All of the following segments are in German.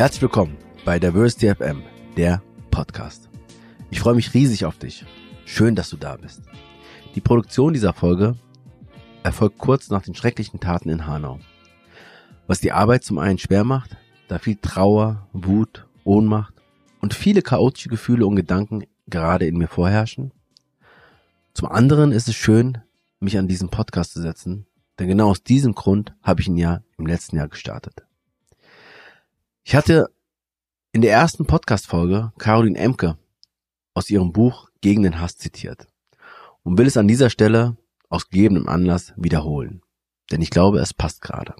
Herzlich willkommen bei Diversity FM, der Podcast. Ich freue mich riesig auf dich. Schön, dass du da bist. Die Produktion dieser Folge erfolgt kurz nach den schrecklichen Taten in Hanau. Was die Arbeit zum einen schwer macht, da viel Trauer, Wut, Ohnmacht und viele chaotische Gefühle und Gedanken gerade in mir vorherrschen. Zum anderen ist es schön, mich an diesen Podcast zu setzen, denn genau aus diesem Grund habe ich ihn ja im letzten Jahr gestartet. Ich hatte in der ersten Podcast-Folge Caroline Emke aus ihrem Buch Gegen den Hass zitiert und will es an dieser Stelle aus gegebenem Anlass wiederholen, denn ich glaube, es passt gerade.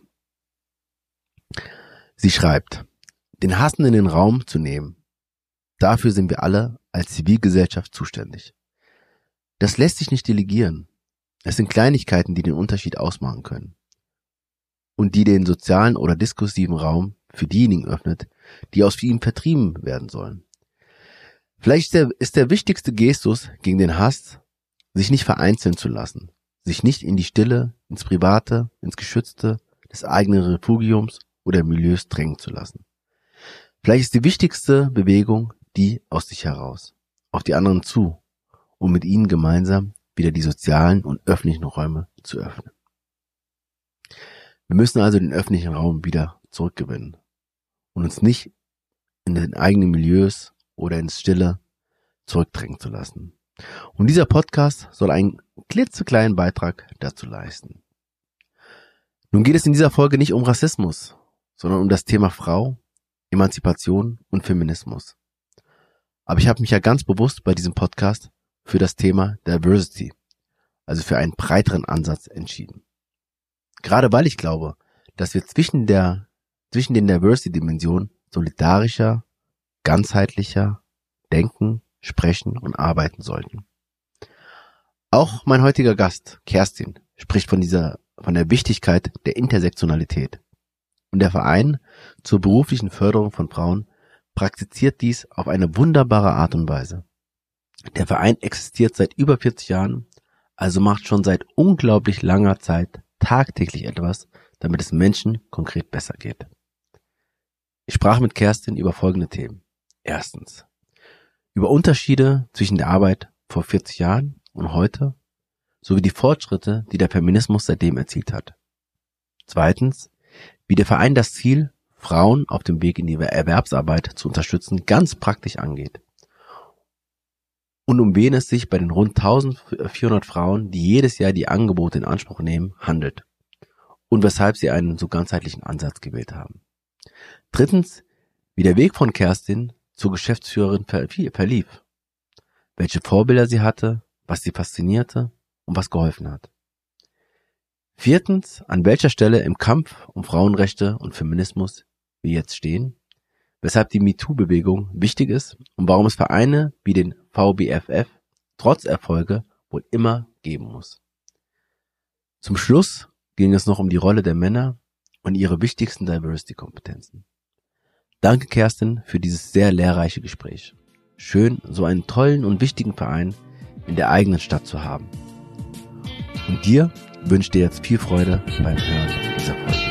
Sie schreibt, den Hassen in den Raum zu nehmen, dafür sind wir alle als Zivilgesellschaft zuständig. Das lässt sich nicht delegieren. Es sind Kleinigkeiten, die den Unterschied ausmachen können und die den sozialen oder diskursiven Raum für diejenigen öffnet, die aus ihm vertrieben werden sollen. Vielleicht ist der, ist der wichtigste Gestus gegen den Hass, sich nicht vereinzeln zu lassen, sich nicht in die Stille, ins Private, ins Geschützte des eigenen Refugiums oder Milieus drängen zu lassen. Vielleicht ist die wichtigste Bewegung die aus sich heraus, auf die anderen zu, um mit ihnen gemeinsam wieder die sozialen und öffentlichen Räume zu öffnen. Wir müssen also den öffentlichen Raum wieder zurückgewinnen und uns nicht in den eigenen Milieus oder ins Stille zurückdrängen zu lassen. Und dieser Podcast soll einen klitzekleinen Beitrag dazu leisten. Nun geht es in dieser Folge nicht um Rassismus, sondern um das Thema Frau, Emanzipation und Feminismus. Aber ich habe mich ja ganz bewusst bei diesem Podcast für das Thema Diversity, also für einen breiteren Ansatz entschieden. Gerade weil ich glaube, dass wir zwischen der zwischen den Diversity-Dimensionen solidarischer, ganzheitlicher denken, sprechen und arbeiten sollten. Auch mein heutiger Gast, Kerstin, spricht von dieser, von der Wichtigkeit der Intersektionalität. Und der Verein zur beruflichen Förderung von Frauen praktiziert dies auf eine wunderbare Art und Weise. Der Verein existiert seit über 40 Jahren, also macht schon seit unglaublich langer Zeit tagtäglich etwas, damit es Menschen konkret besser geht. Ich sprach mit Kerstin über folgende Themen. Erstens. Über Unterschiede zwischen der Arbeit vor 40 Jahren und heute sowie die Fortschritte, die der Feminismus seitdem erzielt hat. Zweitens. Wie der Verein das Ziel, Frauen auf dem Weg in die Erwerbsarbeit zu unterstützen, ganz praktisch angeht. Und um wen es sich bei den rund 1400 Frauen, die jedes Jahr die Angebote in Anspruch nehmen, handelt. Und weshalb sie einen so ganzheitlichen Ansatz gewählt haben. Drittens, wie der Weg von Kerstin zur Geschäftsführerin verlief, welche Vorbilder sie hatte, was sie faszinierte und was geholfen hat. Viertens, an welcher Stelle im Kampf um Frauenrechte und Feminismus wir jetzt stehen, weshalb die MeToo-Bewegung wichtig ist und warum es Vereine wie den VBFF trotz Erfolge wohl immer geben muss. Zum Schluss ging es noch um die Rolle der Männer und ihre wichtigsten Diversity-Kompetenzen. Danke, Kerstin, für dieses sehr lehrreiche Gespräch. Schön, so einen tollen und wichtigen Verein in der eigenen Stadt zu haben. Und dir wünsche dir jetzt viel Freude beim Hören dieser Folge.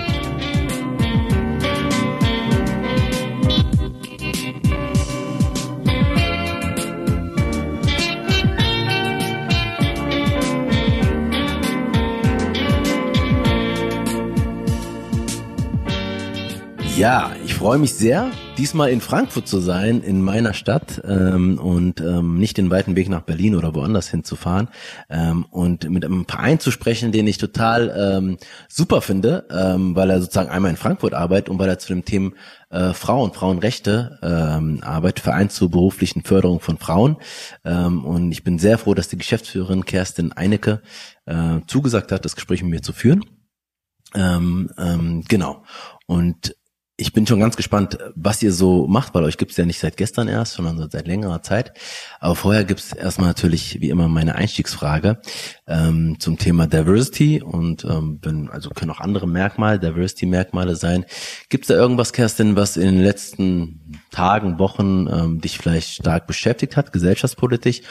Ja, ich freue mich sehr, diesmal in Frankfurt zu sein, in meiner Stadt ähm, und ähm, nicht den weiten Weg nach Berlin oder woanders hinzufahren ähm, und mit einem Verein zu sprechen, den ich total ähm, super finde, ähm, weil er sozusagen einmal in Frankfurt arbeitet und weil er zu dem Thema äh, Frauen, Frauenrechte ähm, arbeitet, Verein zur beruflichen Förderung von Frauen. Ähm, und ich bin sehr froh, dass die Geschäftsführerin Kerstin Einecke äh, zugesagt hat, das Gespräch mit mir zu führen. Ähm, ähm, genau. Und ich bin schon ganz gespannt, was ihr so macht, weil euch gibt's ja nicht seit gestern erst, sondern seit längerer Zeit. Aber vorher gibt's erstmal natürlich wie immer meine Einstiegsfrage ähm, zum Thema Diversity und ähm, wenn, also können auch andere Merkmale, Diversity-Merkmale sein. Gibt's da irgendwas, Kerstin, was in den letzten Tagen, Wochen ähm, dich vielleicht stark beschäftigt hat, gesellschaftspolitisch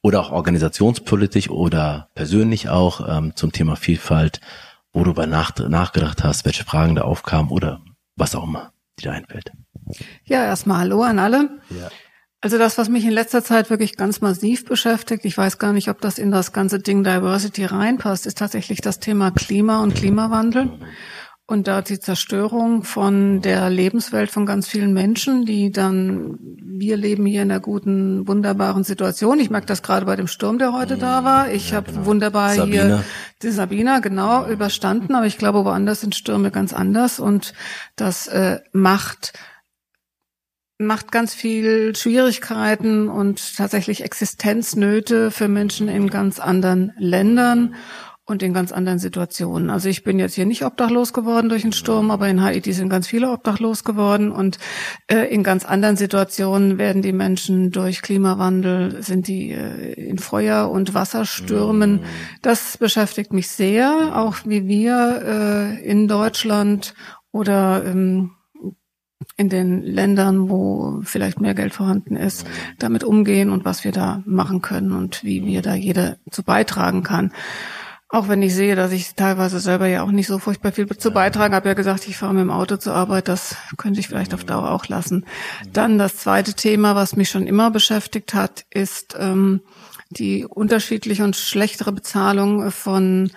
oder auch organisationspolitisch oder persönlich auch ähm, zum Thema Vielfalt, wo du bei nach, nachgedacht hast, welche Fragen da aufkamen oder was auch immer. die dir einfällt. Ja, erstmal Hallo an alle. Ja. Also das, was mich in letzter Zeit wirklich ganz massiv beschäftigt, ich weiß gar nicht, ob das in das ganze Ding Diversity reinpasst, ist tatsächlich das Thema Klima und Klimawandel. Und da die Zerstörung von der Lebenswelt von ganz vielen Menschen, die dann, wir leben hier in einer guten, wunderbaren Situation. Ich merke das gerade bei dem Sturm, der heute da war. Ich ja, habe genau. wunderbar Sabina. hier die Sabina genau überstanden, aber ich glaube, woanders sind Stürme ganz anders und das äh, macht macht ganz viel Schwierigkeiten und tatsächlich Existenznöte für Menschen in ganz anderen Ländern und in ganz anderen Situationen. Also ich bin jetzt hier nicht obdachlos geworden durch den Sturm, aber in Haiti sind ganz viele obdachlos geworden und äh, in ganz anderen Situationen werden die Menschen durch Klimawandel, sind die äh, in Feuer- und Wasserstürmen. Das beschäftigt mich sehr, auch wie wir äh, in Deutschland oder ähm, in den Ländern, wo vielleicht mehr Geld vorhanden ist, damit umgehen und was wir da machen können und wie wir da jeder zu beitragen kann. Auch wenn ich sehe, dass ich teilweise selber ja auch nicht so furchtbar viel zu beitragen habe, ja gesagt, ich fahre mit dem Auto zur Arbeit, das könnte ich vielleicht auf Dauer auch lassen. Dann das zweite Thema, was mich schon immer beschäftigt hat, ist ähm, die unterschiedliche und schlechtere Bezahlung von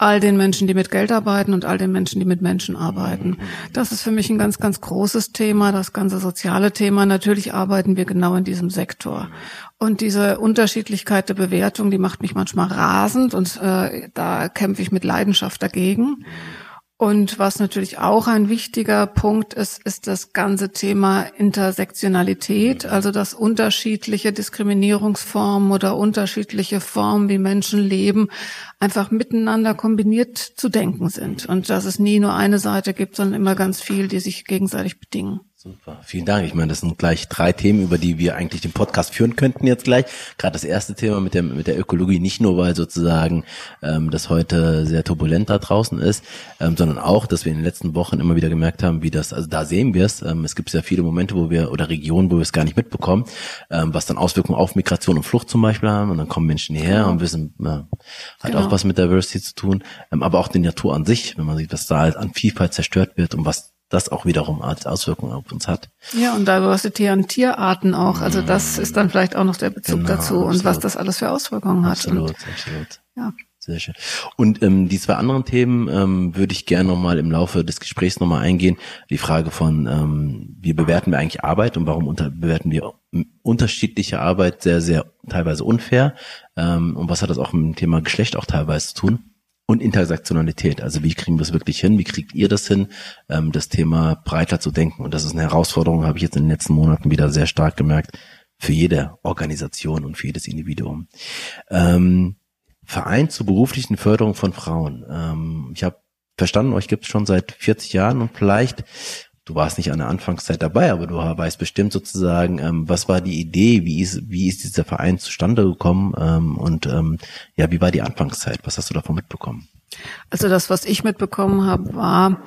all den Menschen, die mit Geld arbeiten und all den Menschen, die mit Menschen arbeiten. Das ist für mich ein ganz, ganz großes Thema, das ganze soziale Thema. Natürlich arbeiten wir genau in diesem Sektor. Und diese Unterschiedlichkeit der Bewertung, die macht mich manchmal rasend und äh, da kämpfe ich mit Leidenschaft dagegen. Und was natürlich auch ein wichtiger Punkt ist, ist das ganze Thema Intersektionalität, also dass unterschiedliche Diskriminierungsformen oder unterschiedliche Formen, wie Menschen leben, einfach miteinander kombiniert zu denken sind. Und dass es nie nur eine Seite gibt, sondern immer ganz viel, die sich gegenseitig bedingen. Super, vielen Dank. Ich meine, das sind gleich drei Themen, über die wir eigentlich den Podcast führen könnten jetzt gleich. Gerade das erste Thema mit der mit der Ökologie, nicht nur weil sozusagen ähm, das heute sehr turbulent da draußen ist, ähm, sondern auch, dass wir in den letzten Wochen immer wieder gemerkt haben, wie das, also da sehen wir es. Ähm, es gibt sehr viele Momente, wo wir oder Regionen, wo wir es gar nicht mitbekommen, ähm, was dann Auswirkungen auf Migration und Flucht zum Beispiel haben. Und dann kommen Menschen hierher genau. und wissen, äh, hat genau. auch was mit Diversity zu tun, ähm, aber auch die Natur an sich, wenn man sieht, was da halt an Vielfalt zerstört wird und was das auch wiederum als Auswirkungen auf uns hat. Ja, und Diversity an Tierarten auch. Also das ist dann vielleicht auch noch der Bezug genau, dazu absolut. und was das alles für Auswirkungen hat. Absolut, absolut. Ja. Sehr schön. Und ähm, die zwei anderen Themen ähm, würde ich gerne nochmal im Laufe des Gesprächs nochmal eingehen. Die Frage von, ähm, wie bewerten wir eigentlich Arbeit und warum unter, bewerten wir unterschiedliche Arbeit sehr, sehr teilweise unfair? Ähm, und was hat das auch mit dem Thema Geschlecht auch teilweise zu tun? Und Intersektionalität. Also wie kriegen wir es wirklich hin? Wie kriegt ihr das hin, ähm, das Thema breiter zu denken? Und das ist eine Herausforderung, habe ich jetzt in den letzten Monaten wieder sehr stark gemerkt, für jede Organisation und für jedes Individuum. Ähm, Verein zur beruflichen Förderung von Frauen. Ähm, ich habe verstanden, euch gibt es schon seit 40 Jahren und vielleicht du warst nicht an der Anfangszeit dabei, aber du weißt bestimmt sozusagen, ähm, was war die Idee, wie ist, wie ist dieser Verein zustande gekommen ähm, und ähm, ja, wie war die Anfangszeit? Was hast du davon mitbekommen? Also das, was ich mitbekommen habe, war,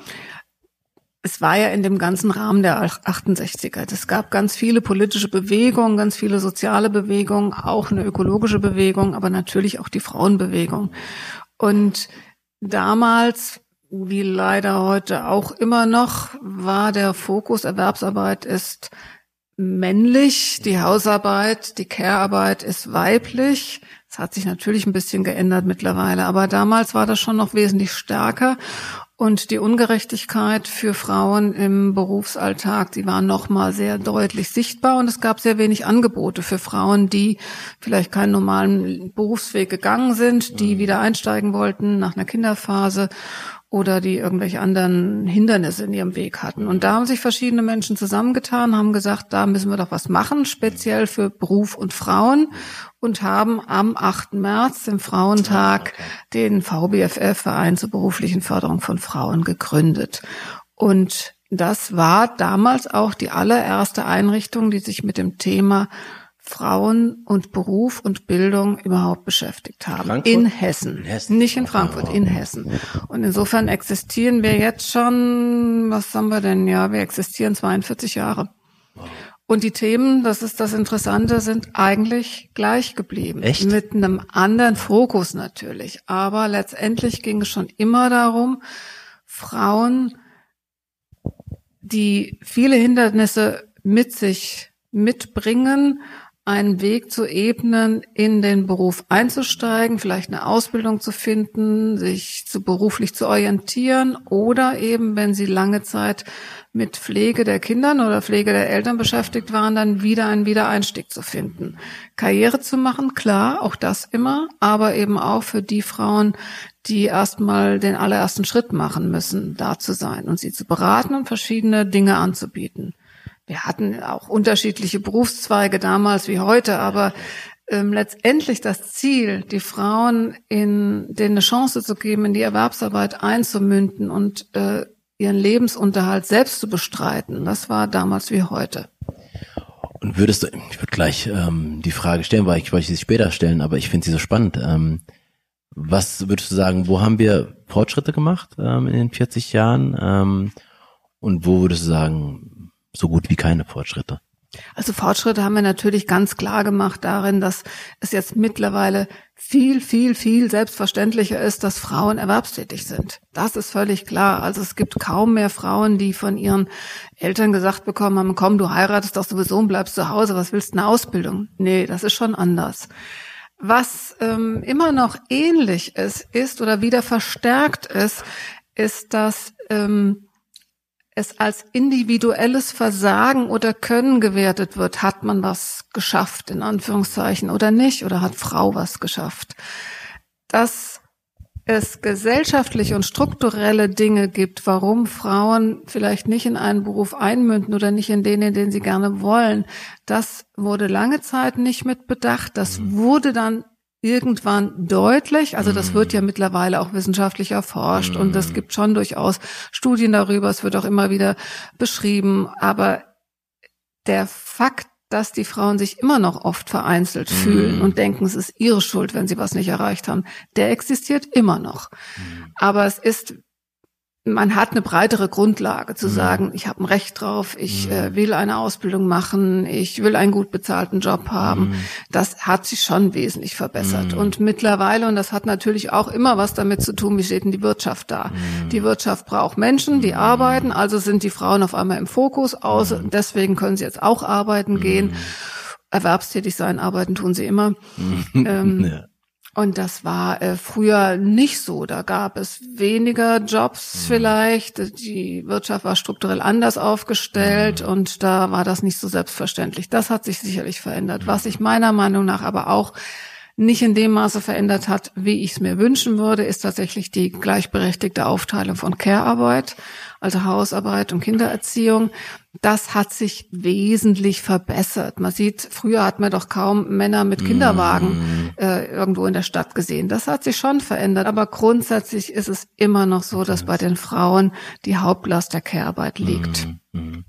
es war ja in dem ganzen Rahmen der 68er. Es gab ganz viele politische Bewegungen, ganz viele soziale Bewegungen, auch eine ökologische Bewegung, aber natürlich auch die Frauenbewegung. Und damals wie leider heute auch immer noch, war der Fokus Erwerbsarbeit ist männlich, die Hausarbeit, die Care-Arbeit ist weiblich. Das hat sich natürlich ein bisschen geändert mittlerweile, aber damals war das schon noch wesentlich stärker. Und die Ungerechtigkeit für Frauen im Berufsalltag, die war noch mal sehr deutlich sichtbar und es gab sehr wenig Angebote für Frauen, die vielleicht keinen normalen Berufsweg gegangen sind, die mhm. wieder einsteigen wollten nach einer Kinderphase oder die irgendwelche anderen Hindernisse in ihrem Weg hatten. Und da haben sich verschiedene Menschen zusammengetan, haben gesagt, da müssen wir doch was machen, speziell für Beruf und Frauen und haben am 8. März, dem Frauentag, den VBFF, Verein zur beruflichen Förderung von Frauen, gegründet. Und das war damals auch die allererste Einrichtung, die sich mit dem Thema Frauen und Beruf und Bildung überhaupt beschäftigt haben. Frankfurt? In Hessen. in Hessen. Nicht in Frankfurt, in Hessen. Und insofern existieren wir jetzt schon, was haben wir denn? Ja, wir existieren 42 Jahre. Und die Themen, das ist das Interessante, sind eigentlich gleich geblieben. Echt? Mit einem anderen Fokus natürlich. Aber letztendlich ging es schon immer darum, Frauen die viele Hindernisse mit sich mitbringen, einen Weg zu ebnen, in den Beruf einzusteigen, vielleicht eine Ausbildung zu finden, sich zu beruflich zu orientieren oder eben, wenn sie lange Zeit mit Pflege der Kindern oder Pflege der Eltern beschäftigt waren, dann wieder einen Wiedereinstieg zu finden. Karriere zu machen, klar, auch das immer, aber eben auch für die Frauen, die erstmal den allerersten Schritt machen müssen, da zu sein und sie zu beraten und verschiedene Dinge anzubieten. Wir hatten auch unterschiedliche Berufszweige damals wie heute, aber ähm, letztendlich das Ziel, die Frauen in denen eine Chance zu geben, in die Erwerbsarbeit einzumünden und äh, ihren Lebensunterhalt selbst zu bestreiten. Das war damals wie heute. Und würdest du, ich würde gleich ähm, die Frage stellen, weil ich wollte sie später stellen, aber ich finde sie so spannend. Ähm, was würdest du sagen, wo haben wir Fortschritte gemacht ähm, in den 40 Jahren? Ähm, und wo würdest du sagen, so gut wie keine Fortschritte? Also Fortschritte haben wir natürlich ganz klar gemacht darin, dass es jetzt mittlerweile viel, viel, viel selbstverständlicher ist, dass Frauen erwerbstätig sind. Das ist völlig klar. Also es gibt kaum mehr Frauen, die von ihren Eltern gesagt bekommen haben, komm, du heiratest doch sowieso und bleibst zu Hause, was willst du eine Ausbildung? Nee, das ist schon anders. Was ähm, immer noch ähnlich ist, ist oder wieder verstärkt ist, ist, dass ähm, es als individuelles Versagen oder Können gewertet wird. Hat man was geschafft, in Anführungszeichen, oder nicht? Oder hat Frau was geschafft? Dass es gesellschaftliche und strukturelle Dinge gibt, warum Frauen vielleicht nicht in einen Beruf einmünden oder nicht in den, in den sie gerne wollen, das wurde lange Zeit nicht mit bedacht. Das mhm. wurde dann irgendwann deutlich. Also das wird ja mhm. mittlerweile auch wissenschaftlich erforscht und es mhm. gibt schon durchaus Studien darüber. Es wird auch immer wieder beschrieben. Aber der Fakt, dass die Frauen sich immer noch oft vereinzelt mm. fühlen und denken, es ist ihre Schuld, wenn sie was nicht erreicht haben, der existiert immer noch. Mm. Aber es ist man hat eine breitere Grundlage zu mhm. sagen, ich habe ein Recht drauf, ich mhm. äh, will eine Ausbildung machen, ich will einen gut bezahlten Job haben. Mhm. Das hat sich schon wesentlich verbessert. Mhm. Und mittlerweile, und das hat natürlich auch immer was damit zu tun, wie steht denn die Wirtschaft da? Mhm. Die Wirtschaft braucht Menschen, die mhm. arbeiten, also sind die Frauen auf einmal im Fokus aus, deswegen können sie jetzt auch arbeiten gehen. Erwerbstätig sein, arbeiten tun sie immer. Ähm, ja. Und das war äh, früher nicht so. Da gab es weniger Jobs mhm. vielleicht. Die Wirtschaft war strukturell anders aufgestellt mhm. und da war das nicht so selbstverständlich. Das hat sich sicherlich verändert. Was sich meiner Meinung nach aber auch nicht in dem Maße verändert hat, wie ich es mir wünschen würde, ist tatsächlich die gleichberechtigte Aufteilung von Care-Arbeit, also Hausarbeit und Kindererziehung das hat sich wesentlich verbessert. Man sieht, früher hat man doch kaum Männer mit Kinderwagen mm. äh, irgendwo in der Stadt gesehen. Das hat sich schon verändert, aber grundsätzlich ist es immer noch so, dass bei den Frauen die Hauptlast der Care-Arbeit liegt. Mm, mm.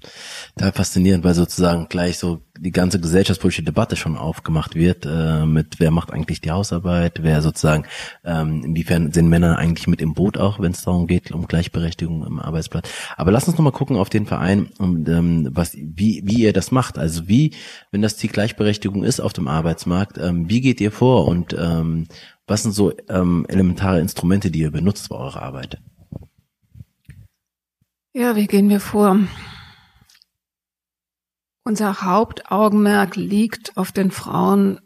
Da faszinierend, weil sozusagen gleich so die ganze gesellschaftspolitische Debatte schon aufgemacht wird, äh, mit wer macht eigentlich die Hausarbeit, wer sozusagen, ähm, inwiefern sind Männer eigentlich mit im Boot auch, wenn es darum geht, um Gleichberechtigung im Arbeitsplatz. Aber lass uns nochmal gucken auf den Verein, um ähm, was, wie, wie ihr das macht. Also wie, wenn das Ziel Gleichberechtigung ist auf dem Arbeitsmarkt, ähm, wie geht ihr vor und ähm, was sind so ähm, elementare Instrumente, die ihr benutzt bei eurer Arbeit? Ja, wie gehen wir vor? Unser Hauptaugenmerk liegt auf den Frauen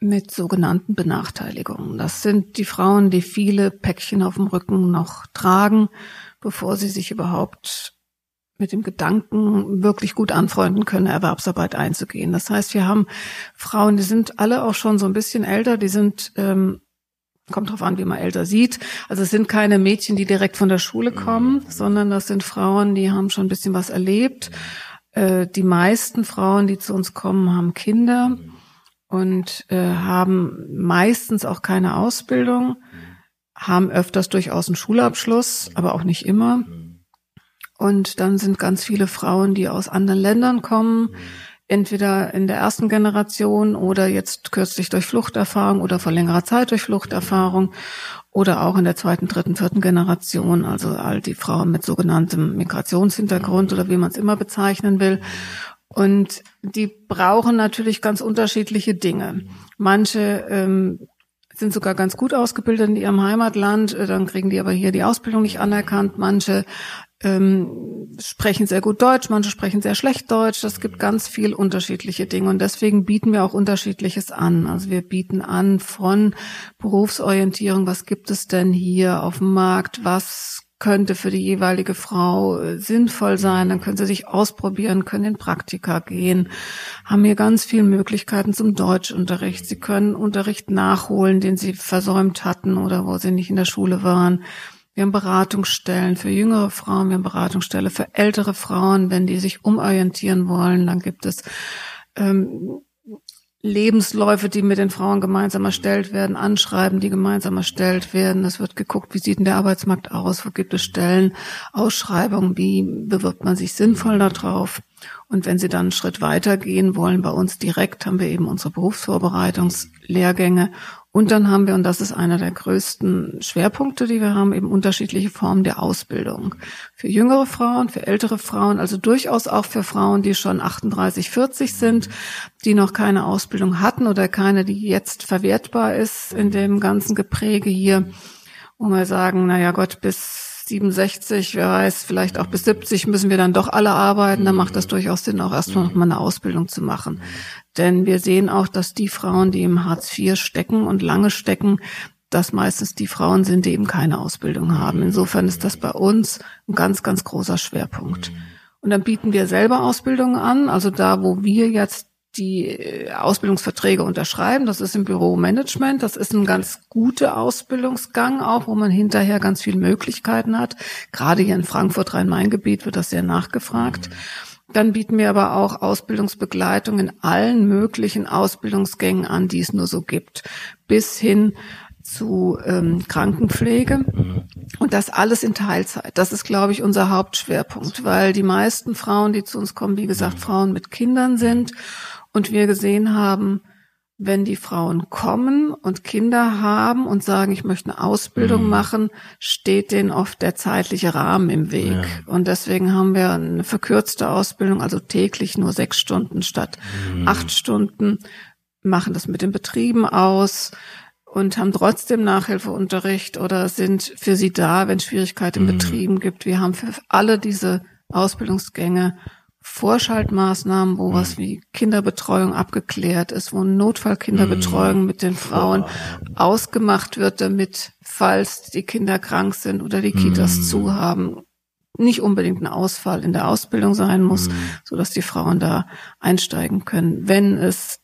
mit sogenannten Benachteiligungen. Das sind die Frauen, die viele Päckchen auf dem Rücken noch tragen, bevor sie sich überhaupt mit dem Gedanken wirklich gut anfreunden können, Erwerbsarbeit einzugehen. Das heißt, wir haben Frauen, die sind alle auch schon so ein bisschen älter, die sind ähm, kommt drauf an, wie man älter sieht. Also es sind keine Mädchen, die direkt von der Schule kommen, mhm. sondern das sind Frauen, die haben schon ein bisschen was erlebt. Äh, die meisten Frauen, die zu uns kommen, haben Kinder und äh, haben meistens auch keine Ausbildung, haben öfters durchaus einen Schulabschluss, aber auch nicht immer. Und dann sind ganz viele Frauen, die aus anderen Ländern kommen, entweder in der ersten Generation oder jetzt kürzlich durch Fluchterfahrung oder vor längerer Zeit durch Fluchterfahrung oder auch in der zweiten, dritten, vierten Generation, also all die Frauen mit sogenanntem Migrationshintergrund oder wie man es immer bezeichnen will. Und die brauchen natürlich ganz unterschiedliche Dinge. Manche ähm, sind sogar ganz gut ausgebildet in ihrem Heimatland, dann kriegen die aber hier die Ausbildung nicht anerkannt. Manche ähm, sprechen sehr gut Deutsch, manche sprechen sehr schlecht Deutsch. Das gibt ganz viel unterschiedliche Dinge und deswegen bieten wir auch unterschiedliches an. Also wir bieten an von Berufsorientierung, was gibt es denn hier auf dem Markt, was könnte für die jeweilige Frau äh, sinnvoll sein. Dann können sie sich ausprobieren, können in Praktika gehen, haben hier ganz viele Möglichkeiten zum Deutschunterricht. Sie können Unterricht nachholen, den sie versäumt hatten oder wo sie nicht in der Schule waren. Wir haben Beratungsstellen für jüngere Frauen, wir haben Beratungsstelle für ältere Frauen, wenn die sich umorientieren wollen. Dann gibt es ähm, Lebensläufe, die mit den Frauen gemeinsam erstellt werden, Anschreiben, die gemeinsam erstellt werden. Es wird geguckt, wie sieht denn der Arbeitsmarkt aus, wo gibt es Stellen, Ausschreibungen, wie bewirbt man sich sinnvoll darauf. Und wenn Sie dann einen Schritt weiter gehen wollen, bei uns direkt haben wir eben unsere Berufsvorbereitungslehrgänge und dann haben wir, und das ist einer der größten Schwerpunkte, die wir haben, eben unterschiedliche Formen der Ausbildung. Für jüngere Frauen, für ältere Frauen, also durchaus auch für Frauen, die schon 38, 40 sind, die noch keine Ausbildung hatten oder keine, die jetzt verwertbar ist in dem ganzen Gepräge hier, wo wir sagen, naja Gott, bis 67, wer weiß, vielleicht auch bis 70 müssen wir dann doch alle arbeiten. Dann macht das durchaus Sinn, auch erstmal noch mal eine Ausbildung zu machen. Denn wir sehen auch, dass die Frauen, die im Hartz IV stecken und lange stecken, dass meistens die Frauen sind, die eben keine Ausbildung haben. Insofern ist das bei uns ein ganz, ganz großer Schwerpunkt. Und dann bieten wir selber Ausbildungen an. Also da, wo wir jetzt die äh, Ausbildungsverträge unterschreiben. Das ist im Büromanagement. Das ist ein ganz guter Ausbildungsgang auch, wo man hinterher ganz viele Möglichkeiten hat. Gerade hier in Frankfurt, Rhein-Main-Gebiet wird das sehr nachgefragt. Dann bieten wir aber auch Ausbildungsbegleitung in allen möglichen Ausbildungsgängen an, die es nur so gibt. Bis hin zu ähm, Krankenpflege und das alles in Teilzeit. Das ist, glaube ich, unser Hauptschwerpunkt, weil die meisten Frauen, die zu uns kommen, wie gesagt, Frauen mit Kindern sind und wir gesehen haben, wenn die Frauen kommen und Kinder haben und sagen, ich möchte eine Ausbildung mhm. machen, steht denen oft der zeitliche Rahmen im Weg. Ja. Und deswegen haben wir eine verkürzte Ausbildung, also täglich nur sechs Stunden statt mhm. acht Stunden, machen das mit den Betrieben aus und haben trotzdem Nachhilfeunterricht oder sind für sie da, wenn es Schwierigkeiten in mhm. Betrieben gibt. Wir haben für alle diese Ausbildungsgänge Vorschaltmaßnahmen, wo was mhm. wie Kinderbetreuung abgeklärt ist, wo Notfallkinderbetreuung mhm. mit den Frauen ausgemacht wird, damit, falls die Kinder krank sind oder die Kitas mhm. zu haben, nicht unbedingt ein Ausfall in der Ausbildung sein muss, so dass die Frauen da einsteigen können. Wenn es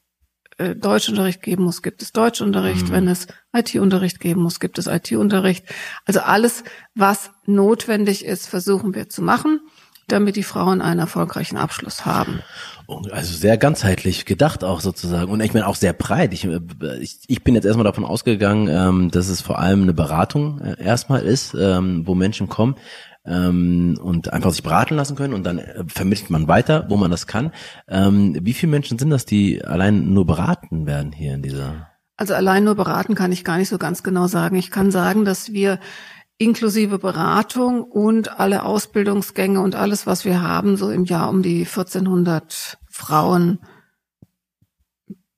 äh, Deutschunterricht geben muss, gibt es Deutschunterricht. Wenn es IT-Unterricht geben muss, gibt es IT-Unterricht. Also alles, was notwendig ist, versuchen wir zu machen damit die Frauen einen erfolgreichen Abschluss haben. Also sehr ganzheitlich gedacht auch sozusagen und ich meine auch sehr breit. Ich, ich, ich bin jetzt erstmal davon ausgegangen, ähm, dass es vor allem eine Beratung äh, erstmal ist, ähm, wo Menschen kommen ähm, und einfach sich beraten lassen können und dann äh, vermittelt man weiter, wo man das kann. Ähm, wie viele Menschen sind das, die allein nur beraten werden hier in dieser? Also allein nur beraten kann ich gar nicht so ganz genau sagen. Ich kann sagen, dass wir inklusive Beratung und alle Ausbildungsgänge und alles, was wir haben, so im Jahr um die 1400 Frauen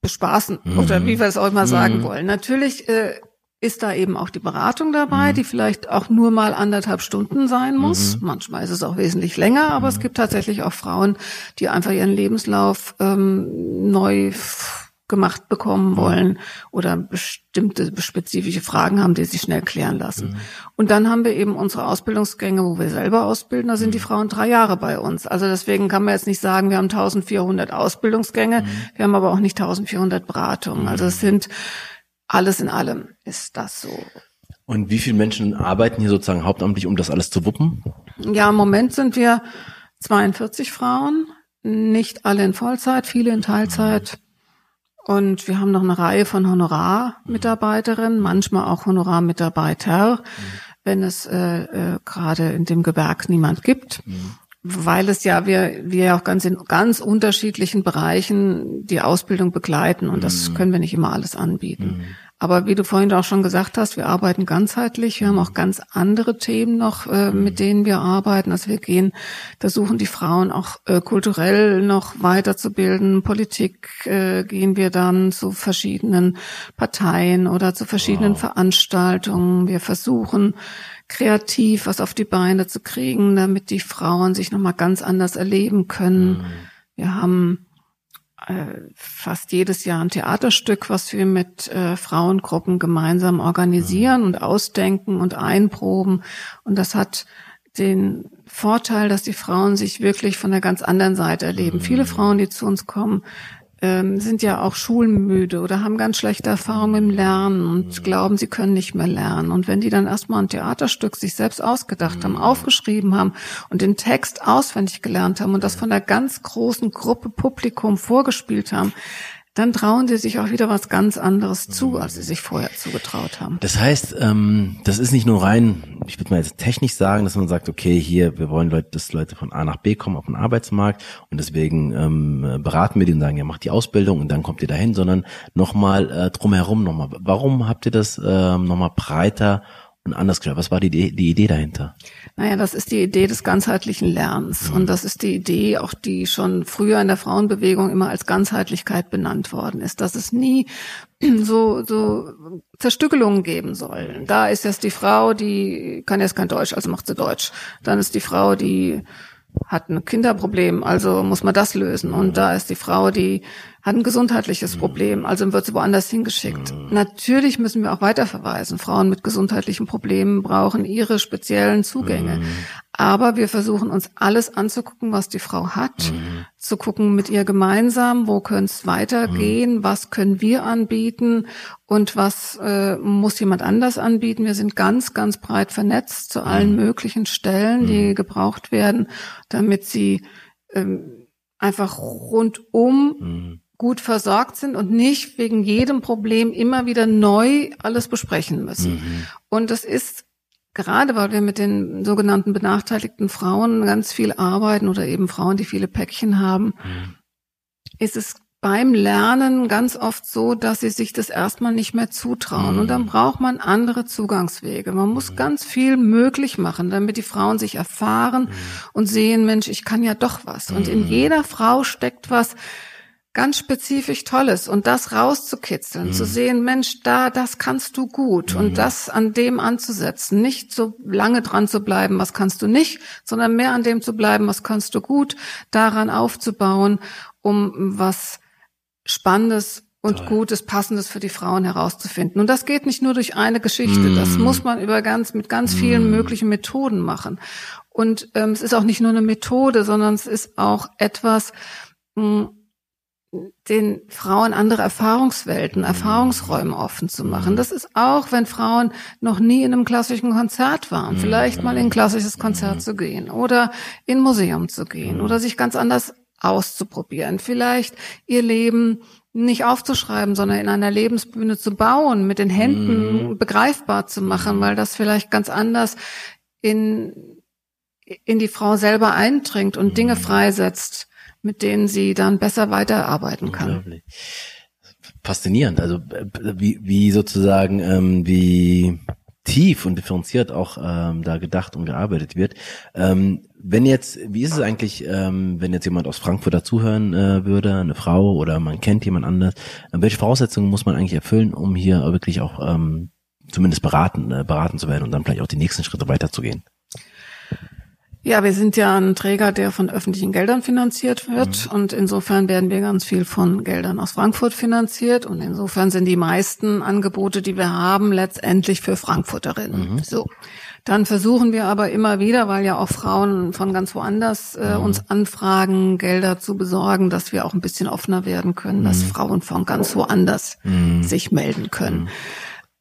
bespaßen mhm. oder wie wir es auch mal sagen mhm. wollen. Natürlich äh, ist da eben auch die Beratung dabei, mhm. die vielleicht auch nur mal anderthalb Stunden sein muss. Mhm. Manchmal ist es auch wesentlich länger, aber es mhm. gibt tatsächlich auch Frauen, die einfach ihren Lebenslauf ähm, neu gemacht bekommen wollen oder bestimmte spezifische Fragen haben, die sich schnell klären lassen. Mhm. Und dann haben wir eben unsere Ausbildungsgänge, wo wir selber ausbilden, da sind mhm. die Frauen drei Jahre bei uns. Also deswegen kann man jetzt nicht sagen, wir haben 1400 Ausbildungsgänge, mhm. wir haben aber auch nicht 1400 Beratungen. Also es sind alles in allem ist das so. Und wie viele Menschen arbeiten hier sozusagen hauptamtlich, um das alles zu wuppen? Ja, im Moment sind wir 42 Frauen, nicht alle in Vollzeit, viele in Teilzeit. Mhm. Und wir haben noch eine Reihe von Honorarmitarbeiterinnen, manchmal auch Honorarmitarbeiter, mhm. wenn es äh, äh, gerade in dem Gewerk niemand gibt. Mhm. Weil es ja, wir, wir ja auch ganz in ganz unterschiedlichen Bereichen die Ausbildung begleiten und das können wir nicht immer alles anbieten. Aber wie du vorhin auch schon gesagt hast, wir arbeiten ganzheitlich. Wir haben auch ganz andere Themen noch, äh, mit denen wir arbeiten. Also wir gehen, versuchen die Frauen auch äh, kulturell noch weiterzubilden. Politik äh, gehen wir dann zu verschiedenen Parteien oder zu verschiedenen wow. Veranstaltungen. Wir versuchen kreativ was auf die Beine zu kriegen, damit die Frauen sich nochmal ganz anders erleben können. Mhm. Wir haben fast jedes Jahr ein Theaterstück, was wir mit äh, Frauengruppen gemeinsam organisieren und ausdenken und einproben. Und das hat den Vorteil, dass die Frauen sich wirklich von der ganz anderen Seite erleben. Mhm. Viele Frauen, die zu uns kommen, ähm, sind ja auch schulmüde oder haben ganz schlechte Erfahrungen im Lernen und mhm. glauben, sie können nicht mehr lernen. Und wenn die dann erstmal ein Theaterstück sich selbst ausgedacht haben, mhm. aufgeschrieben haben und den Text auswendig gelernt haben und das von der ganz großen Gruppe Publikum vorgespielt haben, dann trauen sie sich auch wieder was ganz anderes zu, als sie sich vorher zugetraut haben. Das heißt, ähm, das ist nicht nur rein, ich würde mal jetzt technisch sagen, dass man sagt, okay, hier, wir wollen Leute, dass Leute von A nach B kommen auf den Arbeitsmarkt und deswegen ähm, beraten wir die und sagen, ja, macht die Ausbildung und dann kommt ihr dahin, sondern nochmal äh, drumherum nochmal. Warum habt ihr das ähm, nochmal breiter und anders gesagt. Was war die, die Idee dahinter? Naja, das ist die Idee des ganzheitlichen Lernens. Mhm. Und das ist die Idee, auch die schon früher in der Frauenbewegung immer als Ganzheitlichkeit benannt worden ist, dass es nie so, so Zerstückelungen geben soll. Da ist jetzt die Frau, die kann jetzt kein Deutsch, also macht sie Deutsch. Dann ist die Frau, die hat ein Kinderproblem, also muss man das lösen. Und da ist die Frau, die hat ein gesundheitliches Problem, also wird sie woanders hingeschickt. Natürlich müssen wir auch weiterverweisen. Frauen mit gesundheitlichen Problemen brauchen ihre speziellen Zugänge. Aber wir versuchen uns alles anzugucken, was die Frau hat, mhm. zu gucken mit ihr gemeinsam, wo könnte es weitergehen, mhm. was können wir anbieten und was äh, muss jemand anders anbieten. Wir sind ganz, ganz breit vernetzt zu allen mhm. möglichen Stellen, die mhm. gebraucht werden, damit sie ähm, einfach rundum mhm. gut versorgt sind und nicht wegen jedem Problem immer wieder neu alles besprechen müssen. Mhm. Und das ist gerade weil wir mit den sogenannten benachteiligten Frauen ganz viel arbeiten oder eben Frauen, die viele Päckchen haben, mhm. ist es beim Lernen ganz oft so, dass sie sich das erstmal nicht mehr zutrauen. Mhm. Und dann mhm. braucht man andere Zugangswege. Man muss mhm. ganz viel möglich machen, damit die Frauen sich erfahren mhm. und sehen, Mensch, ich kann ja doch was. Und in mhm. jeder Frau steckt was, ganz spezifisch Tolles und das rauszukitzeln, mhm. zu sehen, Mensch, da, das kannst du gut mhm. und das an dem anzusetzen, nicht so lange dran zu bleiben, was kannst du nicht, sondern mehr an dem zu bleiben, was kannst du gut, daran aufzubauen, um was Spannendes und Toll. Gutes, Passendes für die Frauen herauszufinden. Und das geht nicht nur durch eine Geschichte. Mm. Das muss man über ganz, mit ganz vielen mm. möglichen Methoden machen. Und ähm, es ist auch nicht nur eine Methode, sondern es ist auch etwas, mh, hm, den Frauen andere Erfahrungswelten, Erfahrungsräume offen zu machen. Das ist auch, wenn Frauen noch nie in einem klassischen Konzert waren, vielleicht mal in ein klassisches Konzert zu gehen oder in ein Museum zu gehen oder sich ganz anders auszuprobieren, vielleicht ihr Leben nicht aufzuschreiben, sondern in einer Lebensbühne zu bauen, mit den Händen begreifbar zu machen, weil das vielleicht ganz anders in, in die Frau selber eindringt und Dinge freisetzt, mit denen sie dann besser weiterarbeiten kann. Faszinierend, also äh, wie, wie sozusagen, ähm, wie tief und differenziert auch ähm, da gedacht und gearbeitet wird. Ähm, wenn jetzt, wie ist es eigentlich, ähm, wenn jetzt jemand aus Frankfurt dazuhören äh, würde, eine Frau oder man kennt jemand anders, äh, welche Voraussetzungen muss man eigentlich erfüllen, um hier wirklich auch ähm, zumindest beraten, äh, beraten zu werden und dann vielleicht auch die nächsten Schritte weiterzugehen? Ja, wir sind ja ein Träger, der von öffentlichen Geldern finanziert wird mhm. und insofern werden wir ganz viel von Geldern aus Frankfurt finanziert und insofern sind die meisten Angebote, die wir haben, letztendlich für Frankfurterinnen. Mhm. So. Dann versuchen wir aber immer wieder, weil ja auch Frauen von ganz woanders äh, mhm. uns anfragen, Gelder zu besorgen, dass wir auch ein bisschen offener werden können, dass mhm. Frauen von ganz woanders mhm. sich melden können.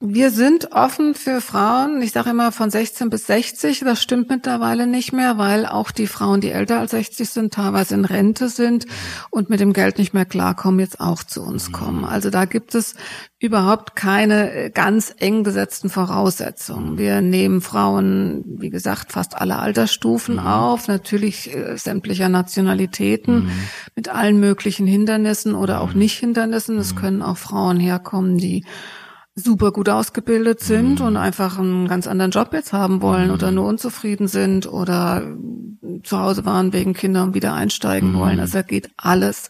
Wir sind offen für Frauen. Ich sage immer von 16 bis 60. Das stimmt mittlerweile nicht mehr, weil auch die Frauen, die älter als 60 sind, teilweise in Rente sind und mit dem Geld nicht mehr klarkommen, jetzt auch zu uns kommen. Also da gibt es überhaupt keine äh, ganz eng gesetzten Voraussetzungen. Wir nehmen Frauen, wie gesagt, fast alle Altersstufen mhm. auf, natürlich äh, sämtlicher Nationalitäten mhm. mit allen möglichen Hindernissen oder auch nicht Hindernissen. Es mhm. können auch Frauen herkommen, die super gut ausgebildet sind mhm. und einfach einen ganz anderen Job jetzt haben wollen mhm. oder nur unzufrieden sind oder zu Hause waren wegen Kinder und wieder einsteigen mhm. wollen. Also da geht alles.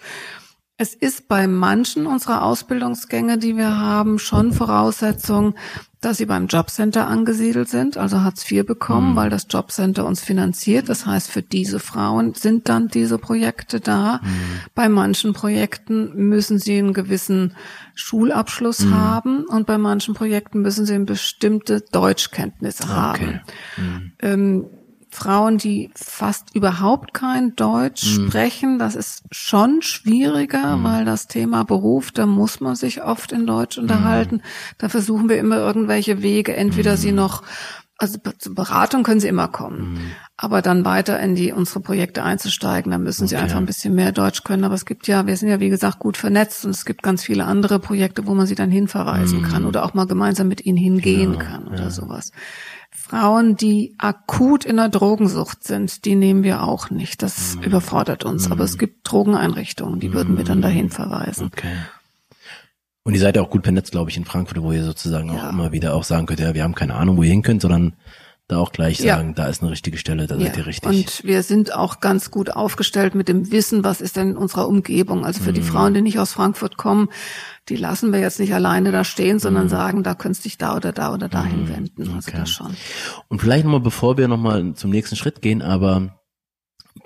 Es ist bei manchen unserer Ausbildungsgänge, die wir haben, schon Voraussetzung, dass sie beim Jobcenter angesiedelt sind, also Hartz IV bekommen, mhm. weil das Jobcenter uns finanziert. Das heißt, für diese Frauen sind dann diese Projekte da. Mhm. Bei manchen Projekten müssen sie einen gewissen Schulabschluss mhm. haben und bei manchen Projekten müssen sie eine bestimmte Deutschkenntnisse okay. haben. Mhm. Ähm, Frauen, die fast überhaupt kein Deutsch mhm. sprechen. Das ist schon schwieriger, mhm. weil das Thema Beruf, da muss man sich oft in Deutsch mhm. unterhalten. Mhm. Da versuchen wir immer irgendwelche Wege, entweder sie mhm. noch also zur Beratung können sie immer kommen, mhm. aber dann weiter in die unsere Projekte einzusteigen, da müssen okay. sie einfach ein bisschen mehr Deutsch können. Aber es gibt ja, wir sind ja wie gesagt gut vernetzt und es gibt ganz viele andere Projekte, wo man sie dann hinverweisen kann oder auch mal gemeinsam mit ihnen hingehen ja, kann oder ja. sowas. Frauen, die akut in der Drogensucht sind, die nehmen wir auch nicht. Das mhm. überfordert uns. Mhm. Aber es gibt Drogeneinrichtungen, die würden wir dann dahin mhm. verweisen. Okay. Und ihr seid ja auch gut vernetzt, glaube ich, in Frankfurt, wo ihr sozusagen ja. auch immer wieder auch sagen könnt, ja, wir haben keine Ahnung, wo ihr hin könnt, sondern da auch gleich sagen, ja. da ist eine richtige Stelle, da ja. seid ihr richtig. Und wir sind auch ganz gut aufgestellt mit dem Wissen, was ist denn in unserer Umgebung. Also für mhm. die Frauen, die nicht aus Frankfurt kommen, die lassen wir jetzt nicht alleine da stehen, sondern mhm. sagen, da könntest du dich da oder da oder dahin mhm. wenden. Also okay. das schon. Und vielleicht nochmal, bevor wir nochmal zum nächsten Schritt gehen, aber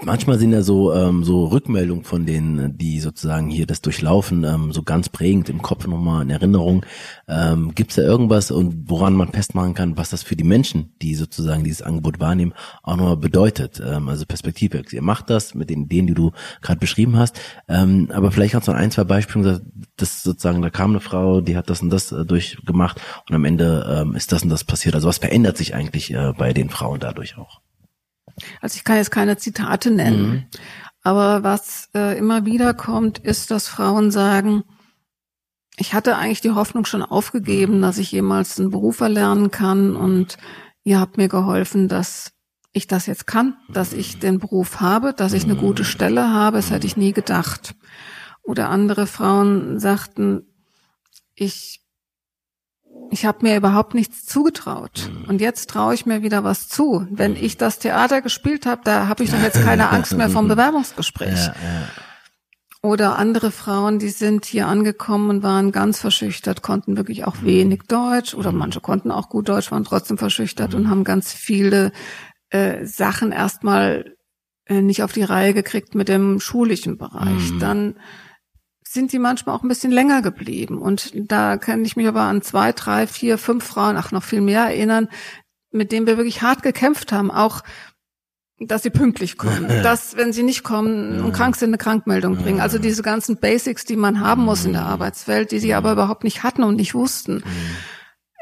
Manchmal sind ja so ähm, so Rückmeldungen von denen, die sozusagen hier das durchlaufen, ähm, so ganz prägend im Kopf nochmal in Erinnerung. Ähm, Gibt es da irgendwas und woran man festmachen kann, was das für die Menschen, die sozusagen dieses Angebot wahrnehmen, auch nochmal bedeutet? Ähm, also Perspektive. Ihr macht das mit den Ideen, die du gerade beschrieben hast, ähm, aber vielleicht kannst du ein, zwei Beispiele sagen, dass sozusagen da kam eine Frau, die hat das und das äh, durchgemacht und am Ende ähm, ist das und das passiert. Also was verändert sich eigentlich äh, bei den Frauen dadurch auch? Also ich kann jetzt keine Zitate nennen, mhm. aber was äh, immer wieder kommt, ist, dass Frauen sagen, ich hatte eigentlich die Hoffnung schon aufgegeben, dass ich jemals einen Beruf erlernen kann. Und ihr habt mir geholfen, dass ich das jetzt kann, dass ich den Beruf habe, dass ich eine gute Stelle habe, das hätte ich nie gedacht. Oder andere Frauen sagten, ich ich habe mir überhaupt nichts zugetraut. Mhm. Und jetzt traue ich mir wieder was zu. Wenn mhm. ich das Theater gespielt habe, da habe ich doch jetzt keine Angst mehr vom Bewerbungsgespräch. Ja, ja. Oder andere Frauen, die sind hier angekommen und waren ganz verschüchtert, konnten wirklich auch mhm. wenig Deutsch oder manche konnten auch gut Deutsch, waren trotzdem verschüchtert und haben ganz viele äh, Sachen erstmal äh, nicht auf die Reihe gekriegt mit dem schulischen Bereich. Dann sind die manchmal auch ein bisschen länger geblieben. Und da kann ich mich aber an zwei, drei, vier, fünf Frauen, ach noch viel mehr erinnern, mit denen wir wirklich hart gekämpft haben, auch dass sie pünktlich kommen, dass, wenn sie nicht kommen und krank sind, eine Krankmeldung bringen. Also diese ganzen Basics, die man haben muss in der Arbeitswelt, die sie aber überhaupt nicht hatten und nicht wussten.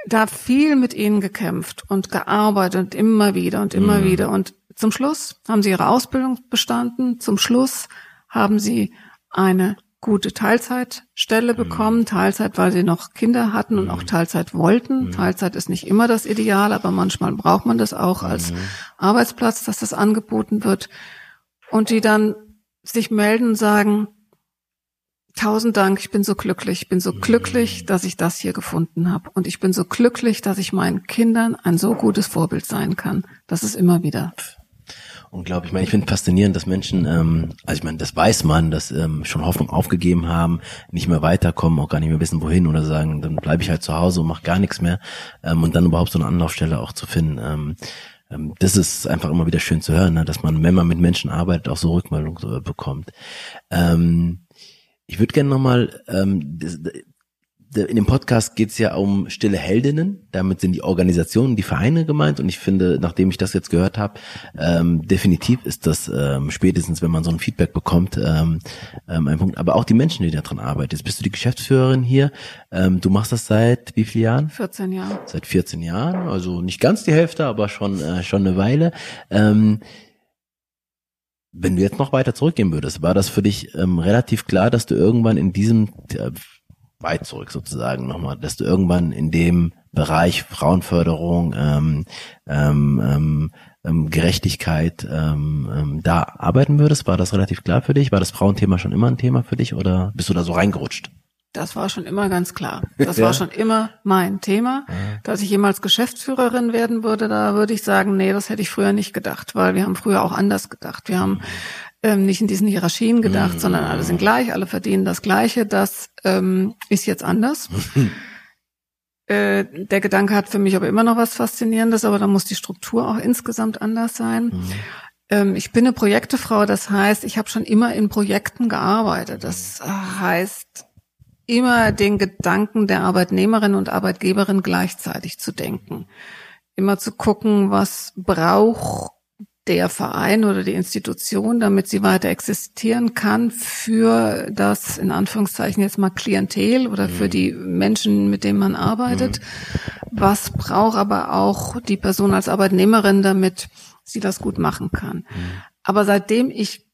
Da viel mit ihnen gekämpft und gearbeitet und immer wieder und immer wieder. Und zum Schluss haben sie ihre Ausbildung bestanden. Zum Schluss haben sie eine gute Teilzeitstelle mhm. bekommen. Teilzeit, weil sie noch Kinder hatten und auch mhm. Teilzeit wollten. Mhm. Teilzeit ist nicht immer das Ideal, aber manchmal braucht man das auch als Arbeitsplatz, dass das angeboten wird. Und die dann sich melden und sagen, tausend Dank, ich bin so glücklich, ich bin so glücklich, dass ich das hier gefunden habe. Und ich bin so glücklich, dass ich meinen Kindern ein so gutes Vorbild sein kann. Das ist immer wieder Unglaublich. Ich meine, ich finde faszinierend, dass Menschen, ähm, also ich meine, das weiß man, dass ähm, schon Hoffnung aufgegeben haben, nicht mehr weiterkommen, auch gar nicht mehr wissen, wohin oder sagen, dann bleibe ich halt zu Hause und mache gar nichts mehr ähm, und dann überhaupt so eine Anlaufstelle auch zu finden. Ähm, ähm, das ist einfach immer wieder schön zu hören, ne? dass man, wenn man mit Menschen arbeitet, auch so Rückmeldung äh, bekommt. Ähm, ich würde gerne nochmal ähm, in dem Podcast geht es ja um stille Heldinnen. Damit sind die Organisationen, die Vereine gemeint. Und ich finde, nachdem ich das jetzt gehört habe, ähm, definitiv ist das ähm, spätestens, wenn man so ein Feedback bekommt, ähm, ähm, ein Punkt. Aber auch die Menschen, die daran arbeiten. Jetzt bist du die Geschäftsführerin hier. Ähm, du machst das seit wie vielen Jahren? 14 Jahren. Seit 14 Jahren. Also nicht ganz die Hälfte, aber schon äh, schon eine Weile. Ähm, wenn du jetzt noch weiter zurückgehen würdest, war das für dich ähm, relativ klar, dass du irgendwann in diesem äh, weit zurück sozusagen nochmal, dass du irgendwann in dem Bereich Frauenförderung, ähm, ähm, ähm, ähm, Gerechtigkeit ähm, ähm, da arbeiten würdest? War das relativ klar für dich? War das Frauenthema schon immer ein Thema für dich oder bist du da so reingerutscht? Das war schon immer ganz klar. Das ja. war schon immer mein Thema. Dass ich jemals Geschäftsführerin werden würde, da würde ich sagen, nee, das hätte ich früher nicht gedacht, weil wir haben früher auch anders gedacht. Wir haben ähm, nicht in diesen Hierarchien gedacht, mhm. sondern alle sind gleich, alle verdienen das Gleiche. Das ähm, ist jetzt anders. äh, der Gedanke hat für mich aber immer noch was Faszinierendes, aber da muss die Struktur auch insgesamt anders sein. Mhm. Ähm, ich bin eine Projektefrau, das heißt, ich habe schon immer in Projekten gearbeitet. Das heißt, immer den Gedanken der Arbeitnehmerin und Arbeitgeberin gleichzeitig zu denken. Immer zu gucken, was braucht der Verein oder die Institution, damit sie weiter existieren kann für das, in Anführungszeichen jetzt mal Klientel oder für mhm. die Menschen, mit denen man arbeitet. Mhm. Was braucht aber auch die Person als Arbeitnehmerin, damit sie das gut machen kann. Mhm. Aber seitdem ich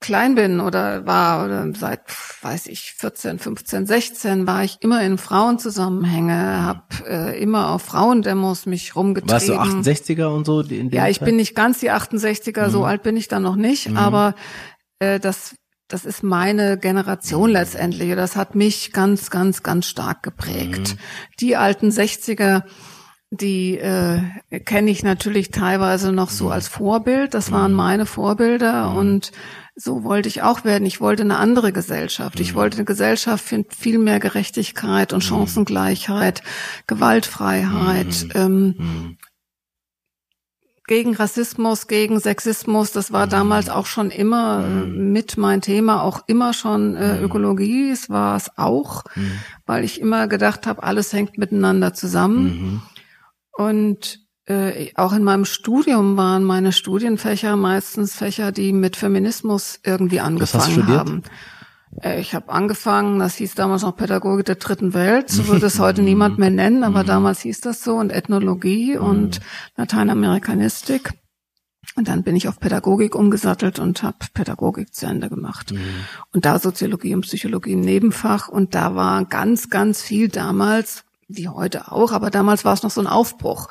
klein bin oder war oder seit weiß ich 14, 15, 16 war ich immer in Frauenzusammenhänge, habe äh, immer auf Frauendemos mich rumgetrieben. Warst du 68er und so? ja, ich Zeit? bin nicht ganz die 68er, mhm. so alt bin ich dann noch nicht, mhm. aber äh, das das ist meine Generation letztendlich. Das hat mich ganz, ganz, ganz stark geprägt. Mhm. Die alten 60er, die äh, kenne ich natürlich teilweise noch so mhm. als Vorbild. Das waren mhm. meine Vorbilder mhm. und so wollte ich auch werden. Ich wollte eine andere Gesellschaft. Ich mhm. wollte eine Gesellschaft für viel mehr Gerechtigkeit und mhm. Chancengleichheit, Gewaltfreiheit, mhm. ähm, gegen Rassismus, gegen Sexismus. Das war damals auch schon immer äh, mit mein Thema, auch immer schon äh, Ökologie. Es war es auch, weil ich immer gedacht habe, alles hängt miteinander zusammen. Und äh, auch in meinem Studium waren meine Studienfächer meistens Fächer, die mit Feminismus irgendwie angefangen haben. Äh, ich habe angefangen, das hieß damals noch Pädagogik der dritten Welt, so würde es heute niemand mehr nennen, aber mhm. damals hieß das so, und Ethnologie mhm. und Lateinamerikanistik. Und dann bin ich auf Pädagogik umgesattelt und habe Pädagogik zu Ende gemacht. Mhm. Und da Soziologie und Psychologie im Nebenfach. Und da war ganz, ganz viel damals, wie heute auch, aber damals war es noch so ein Aufbruch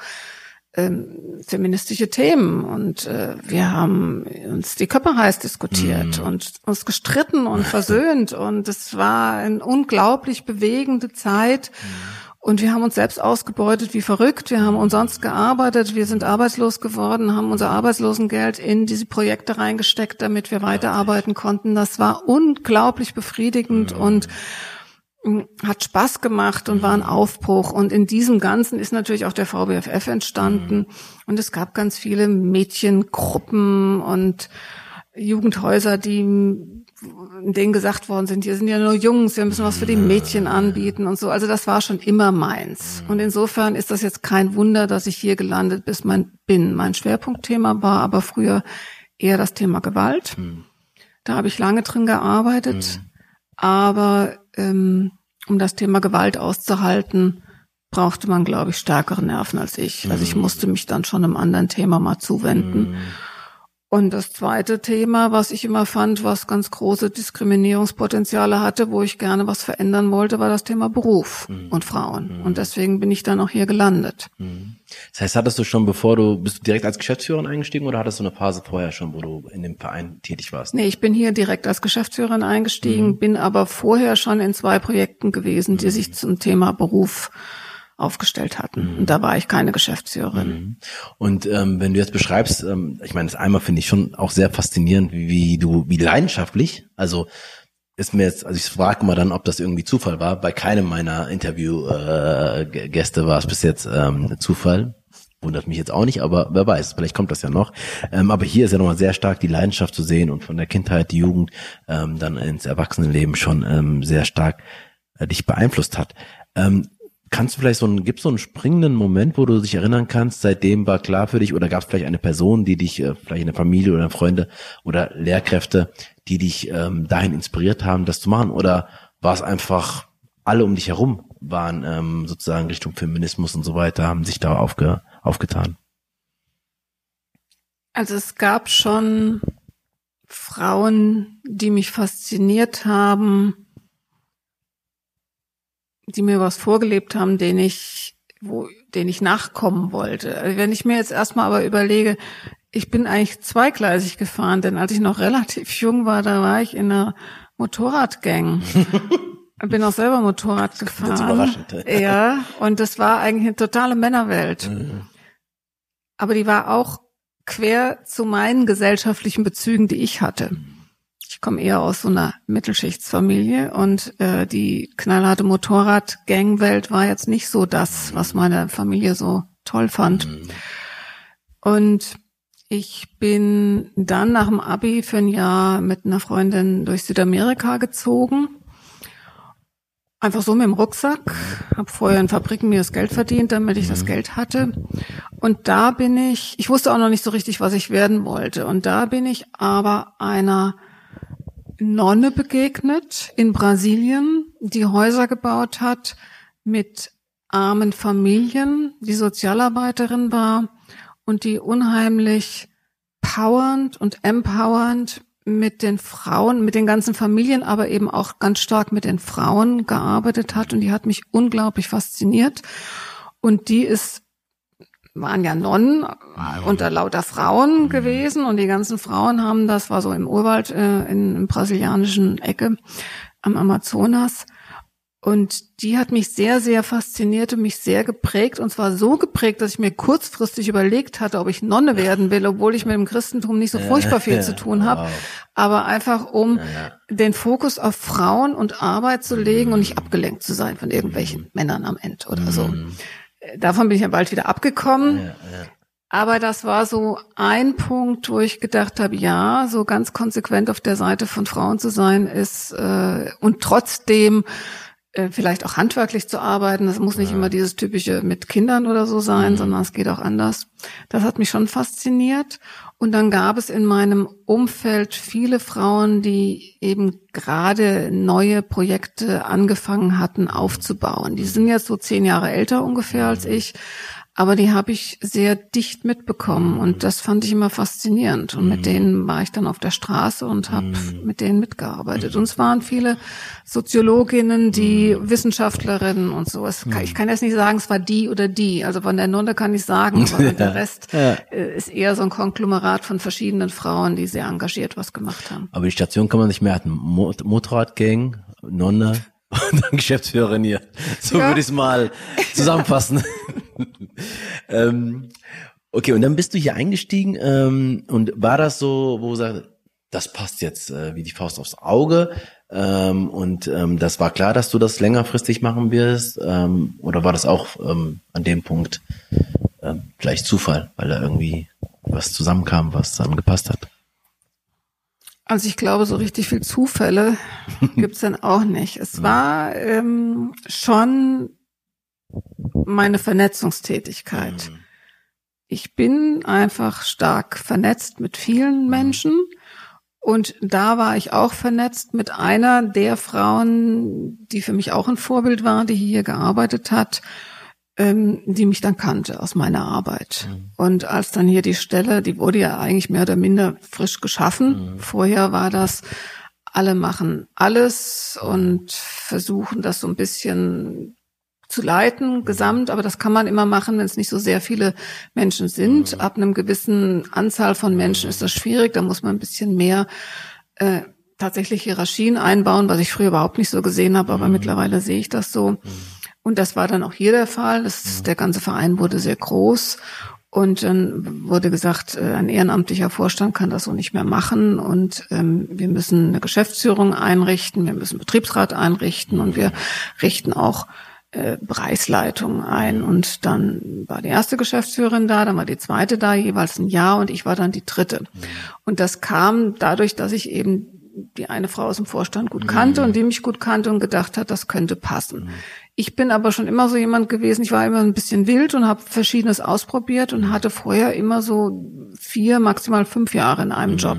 ähm, feministische Themen und äh, wir haben uns die Köpfe heiß diskutiert mhm. und uns gestritten und versöhnt und es war eine unglaublich bewegende Zeit. Mhm. Und wir haben uns selbst ausgebeutet wie verrückt. Wir haben umsonst gearbeitet. Wir sind arbeitslos geworden, haben unser Arbeitslosengeld in diese Projekte reingesteckt, damit wir weiterarbeiten konnten. Das war unglaublich befriedigend mhm. und hat Spaß gemacht und war ein mhm. Aufbruch. Und in diesem Ganzen ist natürlich auch der VBFF entstanden. Mhm. Und es gab ganz viele Mädchengruppen und Jugendhäuser, die in denen gesagt worden sind, hier sind ja nur Jungs, wir müssen was für die Mädchen anbieten und so. Also das war schon immer meins. Mhm. Und insofern ist das jetzt kein Wunder, dass ich hier gelandet bis mein, bin. Mein Schwerpunktthema war aber früher eher das Thema Gewalt. Da habe ich lange drin gearbeitet. Aber ähm, um das Thema Gewalt auszuhalten, brauchte man, glaube ich, stärkere Nerven als ich. Also ich mhm. musste mich dann schon einem anderen Thema mal zuwenden. Und das zweite Thema, was ich immer fand, was ganz große Diskriminierungspotenziale hatte, wo ich gerne was verändern wollte, war das Thema Beruf mhm. und Frauen. Mhm. Und deswegen bin ich dann auch hier gelandet. Mhm. Das heißt, hattest du schon, bevor du, bist du direkt als Geschäftsführerin eingestiegen oder hattest du eine Phase vorher schon, wo du in dem Verein tätig warst? Nee, ich bin hier direkt als Geschäftsführerin eingestiegen, mhm. bin aber vorher schon in zwei Projekten gewesen, die mhm. sich zum Thema Beruf aufgestellt hatten. Mhm. Und da war ich keine Geschäftsführerin. Mhm. Und ähm, wenn du jetzt beschreibst, ähm, ich meine, das einmal finde ich schon auch sehr faszinierend, wie, wie du, wie leidenschaftlich, also ist mir jetzt, also ich frage mal dann, ob das irgendwie Zufall war. Bei keinem meiner Interviewgäste äh, war es bis jetzt ähm, Zufall. Wundert mich jetzt auch nicht, aber wer weiß, vielleicht kommt das ja noch. Ähm, aber hier ist ja nochmal sehr stark die Leidenschaft zu sehen und von der Kindheit, die Jugend ähm, dann ins Erwachsenenleben schon ähm, sehr stark äh, dich beeinflusst hat. Ähm, Kannst du vielleicht so einen, gibt so einen springenden Moment, wo du dich erinnern kannst, seitdem war klar für dich oder gab es vielleicht eine Person, die dich, äh, vielleicht eine Familie oder Freunde oder Lehrkräfte, die dich ähm, dahin inspiriert haben, das zu machen? Oder war es einfach, alle um dich herum waren ähm, sozusagen Richtung Feminismus und so weiter, haben sich da aufge, aufgetan? Also es gab schon Frauen, die mich fasziniert haben, die mir was vorgelebt haben, den ich, wo, den ich nachkommen wollte. Also wenn ich mir jetzt erstmal aber überlege, ich bin eigentlich zweigleisig gefahren, denn als ich noch relativ jung war, da war ich in einer Motorradgang. bin auch selber Motorrad gefahren. Das ist überraschend. Ja, und das war eigentlich eine totale Männerwelt. Mhm. Aber die war auch quer zu meinen gesellschaftlichen Bezügen, die ich hatte. Ich komme eher aus so einer Mittelschichtsfamilie und äh, die knallharte Motorrad-Gangwelt war jetzt nicht so das, was meine Familie so toll fand. Mhm. Und ich bin dann nach dem Abi für ein Jahr mit einer Freundin durch Südamerika gezogen. Einfach so mit dem Rucksack. Habe vorher in Fabriken mir das Geld verdient, damit ich das mhm. Geld hatte. Und da bin ich, ich wusste auch noch nicht so richtig, was ich werden wollte. Und da bin ich aber einer Nonne begegnet in Brasilien, die Häuser gebaut hat mit armen Familien, die Sozialarbeiterin war und die unheimlich powernd und empowernd mit den Frauen, mit den ganzen Familien, aber eben auch ganz stark mit den Frauen gearbeitet hat und die hat mich unglaublich fasziniert. Und die ist, waren ja Nonnen unter lauter Frauen mhm. gewesen und die ganzen Frauen haben, das war so im Urwald äh, in, in brasilianischen Ecke am Amazonas, und die hat mich sehr, sehr fasziniert und mich sehr geprägt. Und zwar so geprägt, dass ich mir kurzfristig überlegt hatte, ob ich Nonne werden will, obwohl ich mit dem Christentum nicht so furchtbar viel zu tun habe. Wow. Aber einfach, um den Fokus auf Frauen und Arbeit zu legen und nicht abgelenkt zu sein von irgendwelchen mhm. Männern am Ende oder mhm. so. Davon bin ich ja bald wieder abgekommen. Ja, aber das war so ein Punkt, wo ich gedacht habe, ja, so ganz konsequent auf der Seite von Frauen zu sein ist äh, und trotzdem äh, vielleicht auch handwerklich zu arbeiten. Das muss nicht ja. immer dieses typische mit Kindern oder so sein, mhm. sondern es geht auch anders. Das hat mich schon fasziniert. Und dann gab es in meinem Umfeld viele Frauen, die eben gerade neue Projekte angefangen hatten aufzubauen. Die sind jetzt so zehn Jahre älter ungefähr als mhm. ich, aber die habe ich sehr dicht mitbekommen und das fand ich immer faszinierend. Und mit mhm. denen war ich dann auf der Straße und habe mhm. mit denen mitgearbeitet. Und es waren viele Soziologinnen, die mhm. Wissenschaftlerinnen und so. Es, ich kann jetzt nicht sagen, es war die oder die. Also von der Nonne kann ich sagen, aber der Rest ja. Äh, ist eher so ein Konglomerat von verschiedenen Frauen, die sehr engagiert was gemacht haben. Aber die Station kann man nicht mehr hatten. Motorradgang, Nonne, und dann Geschäftsführerin hier. So ja. würde ich es mal zusammenfassen. ähm, okay, und dann bist du hier eingestiegen ähm, und war das so, wo du sagst, das passt jetzt äh, wie die Faust aufs Auge ähm, und ähm, das war klar, dass du das längerfristig machen wirst ähm, oder war das auch ähm, an dem Punkt ähm, vielleicht Zufall, weil da irgendwie was zusammenkam, was dann gepasst hat? Also ich glaube, so richtig viel Zufälle gibt's dann auch nicht. Es war ähm, schon meine Vernetzungstätigkeit. Mhm. Ich bin einfach stark vernetzt mit vielen mhm. Menschen und da war ich auch vernetzt mit einer der Frauen, die für mich auch ein Vorbild war, die hier gearbeitet hat ähm, die mich dann kannte aus meiner Arbeit. Mhm. Und als dann hier die Stelle, die wurde ja eigentlich mehr oder minder frisch geschaffen. Mhm. Vorher war das, alle machen alles und versuchen das so ein bisschen zu leiten, mhm. gesamt, aber das kann man immer machen, wenn es nicht so sehr viele Menschen sind. Mhm. Ab einem gewissen Anzahl von Menschen ist das schwierig, da muss man ein bisschen mehr äh, tatsächlich Hierarchien einbauen, was ich früher überhaupt nicht so gesehen habe, aber mhm. mittlerweile sehe ich das so. Mhm. Und das war dann auch hier der Fall. Das, der ganze Verein wurde sehr groß. Und dann wurde gesagt, äh, ein ehrenamtlicher Vorstand kann das so nicht mehr machen und ähm, wir müssen eine Geschäftsführung einrichten, wir müssen Betriebsrat einrichten und wir richten auch äh, Preisleitung ein. Und dann war die erste Geschäftsführerin da, dann war die zweite da, jeweils ein Jahr und ich war dann die dritte. Und das kam dadurch, dass ich eben die eine Frau aus dem Vorstand gut kannte mhm. und die mich gut kannte und gedacht hat, das könnte passen. Mhm. Ich bin aber schon immer so jemand gewesen, ich war immer ein bisschen wild und habe verschiedenes ausprobiert und hatte vorher immer so vier, maximal fünf Jahre in einem mhm. Job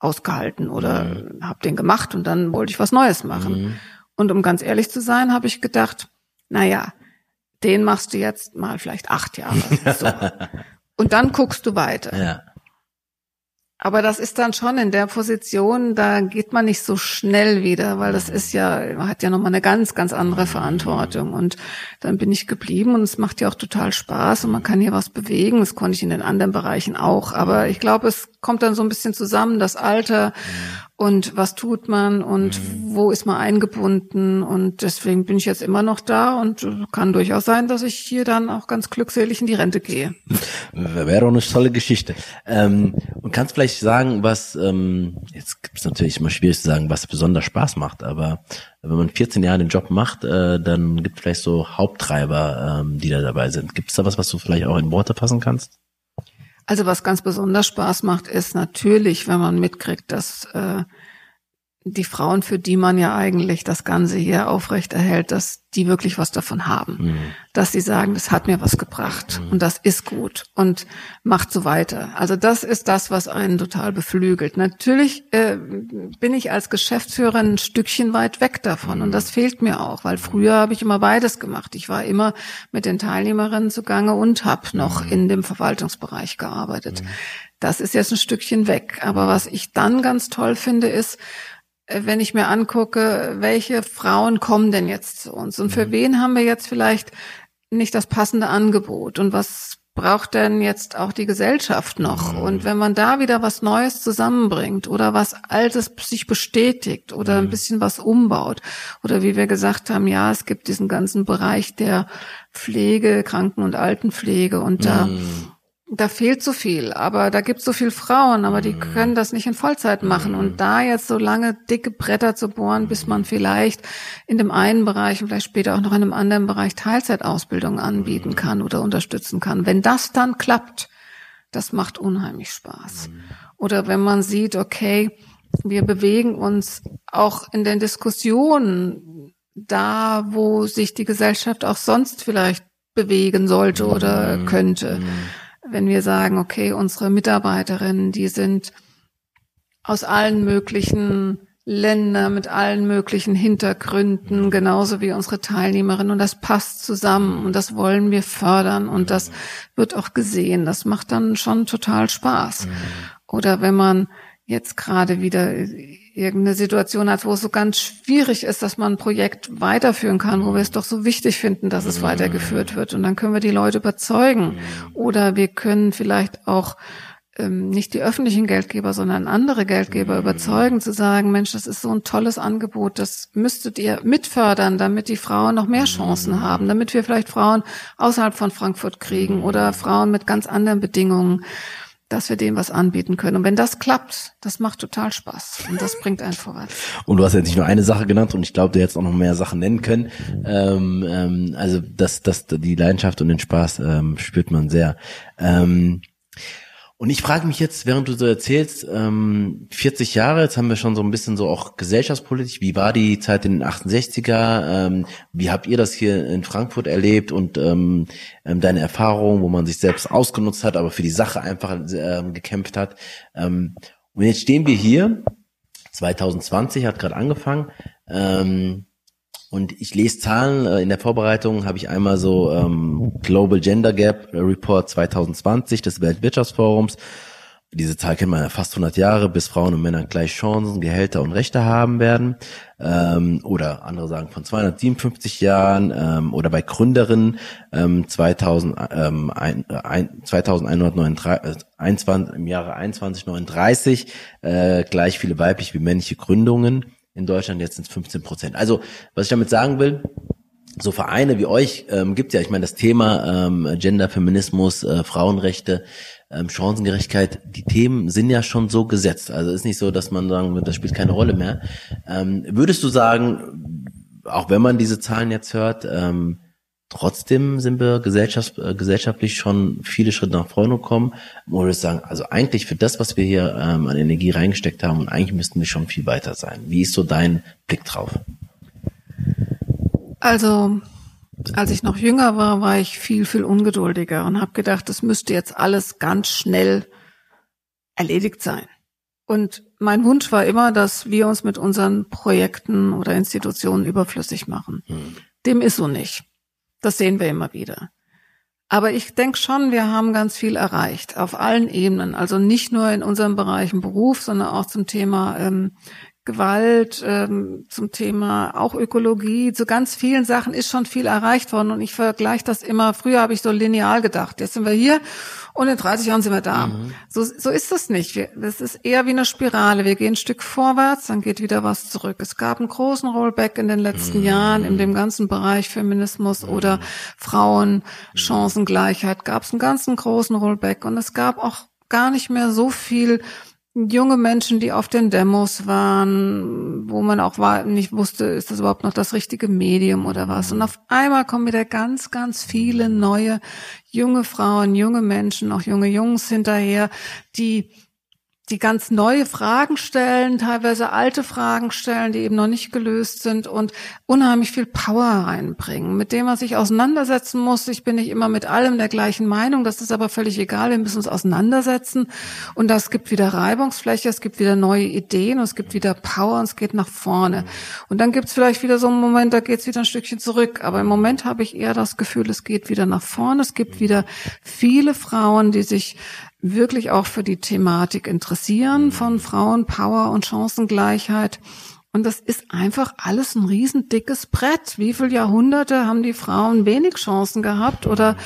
ausgehalten oder mhm. habe den gemacht und dann wollte ich was Neues machen. Mhm. Und um ganz ehrlich zu sein, habe ich gedacht, na ja, den machst du jetzt mal vielleicht acht Jahre. So. und dann guckst du weiter. Ja. Aber das ist dann schon in der Position, da geht man nicht so schnell wieder, weil das ist ja, man hat ja nochmal eine ganz, ganz andere Verantwortung. Und dann bin ich geblieben und es macht ja auch total Spaß und man kann hier was bewegen. Das konnte ich in den anderen Bereichen auch. Aber ich glaube, es kommt dann so ein bisschen zusammen, das Alter und was tut man und mhm. wo ist man eingebunden und deswegen bin ich jetzt immer noch da und kann durchaus sein, dass ich hier dann auch ganz glückselig in die Rente gehe. Wäre auch eine tolle Geschichte. Ähm, und kannst vielleicht sagen, was, ähm, jetzt gibt es natürlich immer schwierig zu sagen, was besonders Spaß macht, aber wenn man 14 Jahre den Job macht, äh, dann gibt es vielleicht so Haupttreiber, ähm, die da dabei sind. Gibt es da was, was du vielleicht auch in Worte fassen kannst? Also was ganz besonders Spaß macht, ist natürlich, wenn man mitkriegt, dass äh, die Frauen, für die man ja eigentlich das Ganze hier aufrechterhält, dass die wirklich was davon haben. Mhm. Dass sie sagen, das hat mir was gebracht mhm. und das ist gut und macht so weiter. Also das ist das, was einen total beflügelt. Natürlich äh, bin ich als Geschäftsführer ein Stückchen weit weg davon mhm. und das fehlt mir auch, weil früher habe ich immer beides gemacht. Ich war immer mit den Teilnehmerinnen zugange und habe noch mhm. in dem Verwaltungsbereich gearbeitet. Mhm. Das ist jetzt ein Stückchen weg. Aber was ich dann ganz toll finde, ist, wenn ich mir angucke, welche Frauen kommen denn jetzt zu uns und für mhm. wen haben wir jetzt vielleicht nicht das passende Angebot und was braucht denn jetzt auch die Gesellschaft noch? Mhm. Und wenn man da wieder was Neues zusammenbringt oder was Altes sich bestätigt oder ein mhm. bisschen was umbaut oder wie wir gesagt haben, ja, es gibt diesen ganzen Bereich der Pflege, Kranken- und Altenpflege und da da fehlt so viel, aber da gibt so viel Frauen, aber die mhm. können das nicht in Vollzeit machen. Und mhm. da jetzt so lange dicke Bretter zu bohren, bis man vielleicht in dem einen Bereich und vielleicht später auch noch in einem anderen Bereich Teilzeitausbildung anbieten mhm. kann oder unterstützen kann. Wenn das dann klappt, das macht unheimlich Spaß. Oder wenn man sieht, okay, wir bewegen uns auch in den Diskussionen da, wo sich die Gesellschaft auch sonst vielleicht bewegen sollte oder könnte wenn wir sagen, okay, unsere Mitarbeiterinnen, die sind aus allen möglichen Ländern mit allen möglichen Hintergründen, genauso wie unsere Teilnehmerinnen. Und das passt zusammen und das wollen wir fördern und das wird auch gesehen. Das macht dann schon total Spaß. Mhm. Oder wenn man jetzt gerade wieder irgendeine Situation hat, wo es so ganz schwierig ist, dass man ein Projekt weiterführen kann, wo wir es doch so wichtig finden, dass es weitergeführt wird. Und dann können wir die Leute überzeugen. Oder wir können vielleicht auch ähm, nicht die öffentlichen Geldgeber, sondern andere Geldgeber überzeugen, zu sagen, Mensch, das ist so ein tolles Angebot, das müsstet ihr mitfördern, damit die Frauen noch mehr Chancen haben, damit wir vielleicht Frauen außerhalb von Frankfurt kriegen oder Frauen mit ganz anderen Bedingungen dass wir denen was anbieten können. Und wenn das klappt, das macht total Spaß und das bringt einen vorwärts. Und du hast jetzt nicht nur eine Sache genannt und ich glaube, du hättest auch noch mehr Sachen nennen können. Ähm, ähm, also das, das, die Leidenschaft und den Spaß ähm, spürt man sehr. Ähm, und ich frage mich jetzt, während du so erzählst, ähm, 40 Jahre, jetzt haben wir schon so ein bisschen so auch gesellschaftspolitisch, wie war die Zeit in den 68er? Ähm, wie habt ihr das hier in Frankfurt erlebt und ähm, ähm, deine Erfahrungen, wo man sich selbst ausgenutzt hat, aber für die Sache einfach ähm, gekämpft hat? Ähm, und jetzt stehen wir hier, 2020 hat gerade angefangen. Ähm, und ich lese Zahlen, äh, in der Vorbereitung habe ich einmal so ähm, Global Gender Gap Report 2020 des Weltwirtschaftsforums. Diese Zahl kennt man ja fast 100 Jahre, bis Frauen und Männer gleich Chancen, Gehälter und Rechte haben werden. Ähm, oder andere sagen von 257 Jahren. Ähm, oder bei Gründerinnen ähm, 2000, ähm, ein, ein, 2139, äh, im Jahre 2139 äh, gleich viele weibliche wie männliche Gründungen in Deutschland jetzt sind es 15 Prozent. Also, was ich damit sagen will, so Vereine wie euch ähm, gibt ja, ich meine, das Thema ähm, Gender, Feminismus, äh, Frauenrechte, ähm, Chancengerechtigkeit, die Themen sind ja schon so gesetzt. Also ist nicht so, dass man sagen wird, das spielt keine Rolle mehr. Ähm, würdest du sagen, auch wenn man diese Zahlen jetzt hört, ähm, Trotzdem sind wir gesellschaft, äh, gesellschaftlich schon viele Schritte nach vorne gekommen. Wo ich sagen, also eigentlich für das, was wir hier ähm, an Energie reingesteckt haben, und eigentlich müssten wir schon viel weiter sein. Wie ist so dein Blick drauf? Also, als ich noch jünger war, war ich viel, viel ungeduldiger und habe gedacht, das müsste jetzt alles ganz schnell erledigt sein. Und mein Wunsch war immer, dass wir uns mit unseren Projekten oder Institutionen überflüssig machen. Hm. Dem ist so nicht. Das sehen wir immer wieder. Aber ich denke schon, wir haben ganz viel erreicht auf allen Ebenen. Also nicht nur in unserem Bereich im Beruf, sondern auch zum Thema ähm, Gewalt, ähm, zum Thema auch Ökologie, zu ganz vielen Sachen ist schon viel erreicht worden. Und ich vergleiche das immer, früher habe ich so lineal gedacht, jetzt sind wir hier und in 30 Jahren sind wir da. Mhm. So, so ist das nicht. Wir, das ist eher wie eine Spirale. Wir gehen ein Stück vorwärts, dann geht wieder was zurück. Es gab einen großen Rollback in den letzten mhm. Jahren in dem ganzen Bereich Feminismus mhm. oder Frauen, Chancengleichheit, gab es einen ganzen großen Rollback. Und es gab auch gar nicht mehr so viel junge Menschen, die auf den Demos waren, wo man auch war, nicht wusste, ist das überhaupt noch das richtige Medium oder was. Und auf einmal kommen wieder ganz, ganz viele neue junge Frauen, junge Menschen, auch junge Jungs hinterher, die die ganz neue Fragen stellen, teilweise alte Fragen stellen, die eben noch nicht gelöst sind und unheimlich viel Power reinbringen, mit dem man sich auseinandersetzen muss. Ich bin nicht immer mit allem der gleichen Meinung, das ist aber völlig egal, wir müssen uns auseinandersetzen und das gibt wieder Reibungsfläche, es gibt wieder neue Ideen, es gibt wieder Power und es geht nach vorne. Und dann gibt es vielleicht wieder so einen Moment, da geht es wieder ein Stückchen zurück, aber im Moment habe ich eher das Gefühl, es geht wieder nach vorne, es gibt wieder viele Frauen, die sich wirklich auch für die Thematik interessieren mhm. von Frauenpower und Chancengleichheit. Und das ist einfach alles ein riesendickes Brett. Wie viele Jahrhunderte haben die Frauen wenig Chancen gehabt oder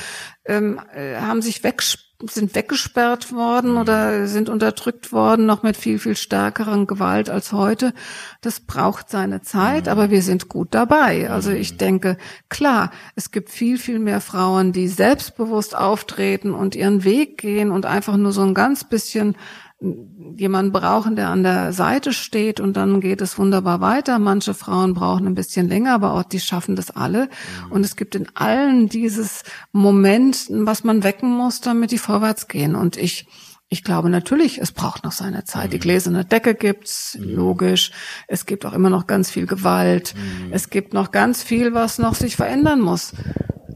ähm, äh, haben sich weggesperrt? Sind weggesperrt worden mhm. oder sind unterdrückt worden, noch mit viel, viel stärkeren Gewalt als heute. Das braucht seine Zeit, mhm. aber wir sind gut dabei. Also ich mhm. denke, klar, es gibt viel, viel mehr Frauen, die selbstbewusst auftreten und ihren Weg gehen und einfach nur so ein ganz bisschen jemanden brauchen, der an der Seite steht und dann geht es wunderbar weiter. Manche Frauen brauchen ein bisschen länger, aber auch die schaffen das alle. Mhm. Und es gibt in allen dieses Moment, was man wecken muss, damit die vorwärts gehen. Und ich, ich glaube natürlich, es braucht noch seine Zeit. Die mhm. gläserne Decke gibt's, mhm. logisch. Es gibt auch immer noch ganz viel Gewalt. Mhm. Es gibt noch ganz viel, was noch sich verändern muss.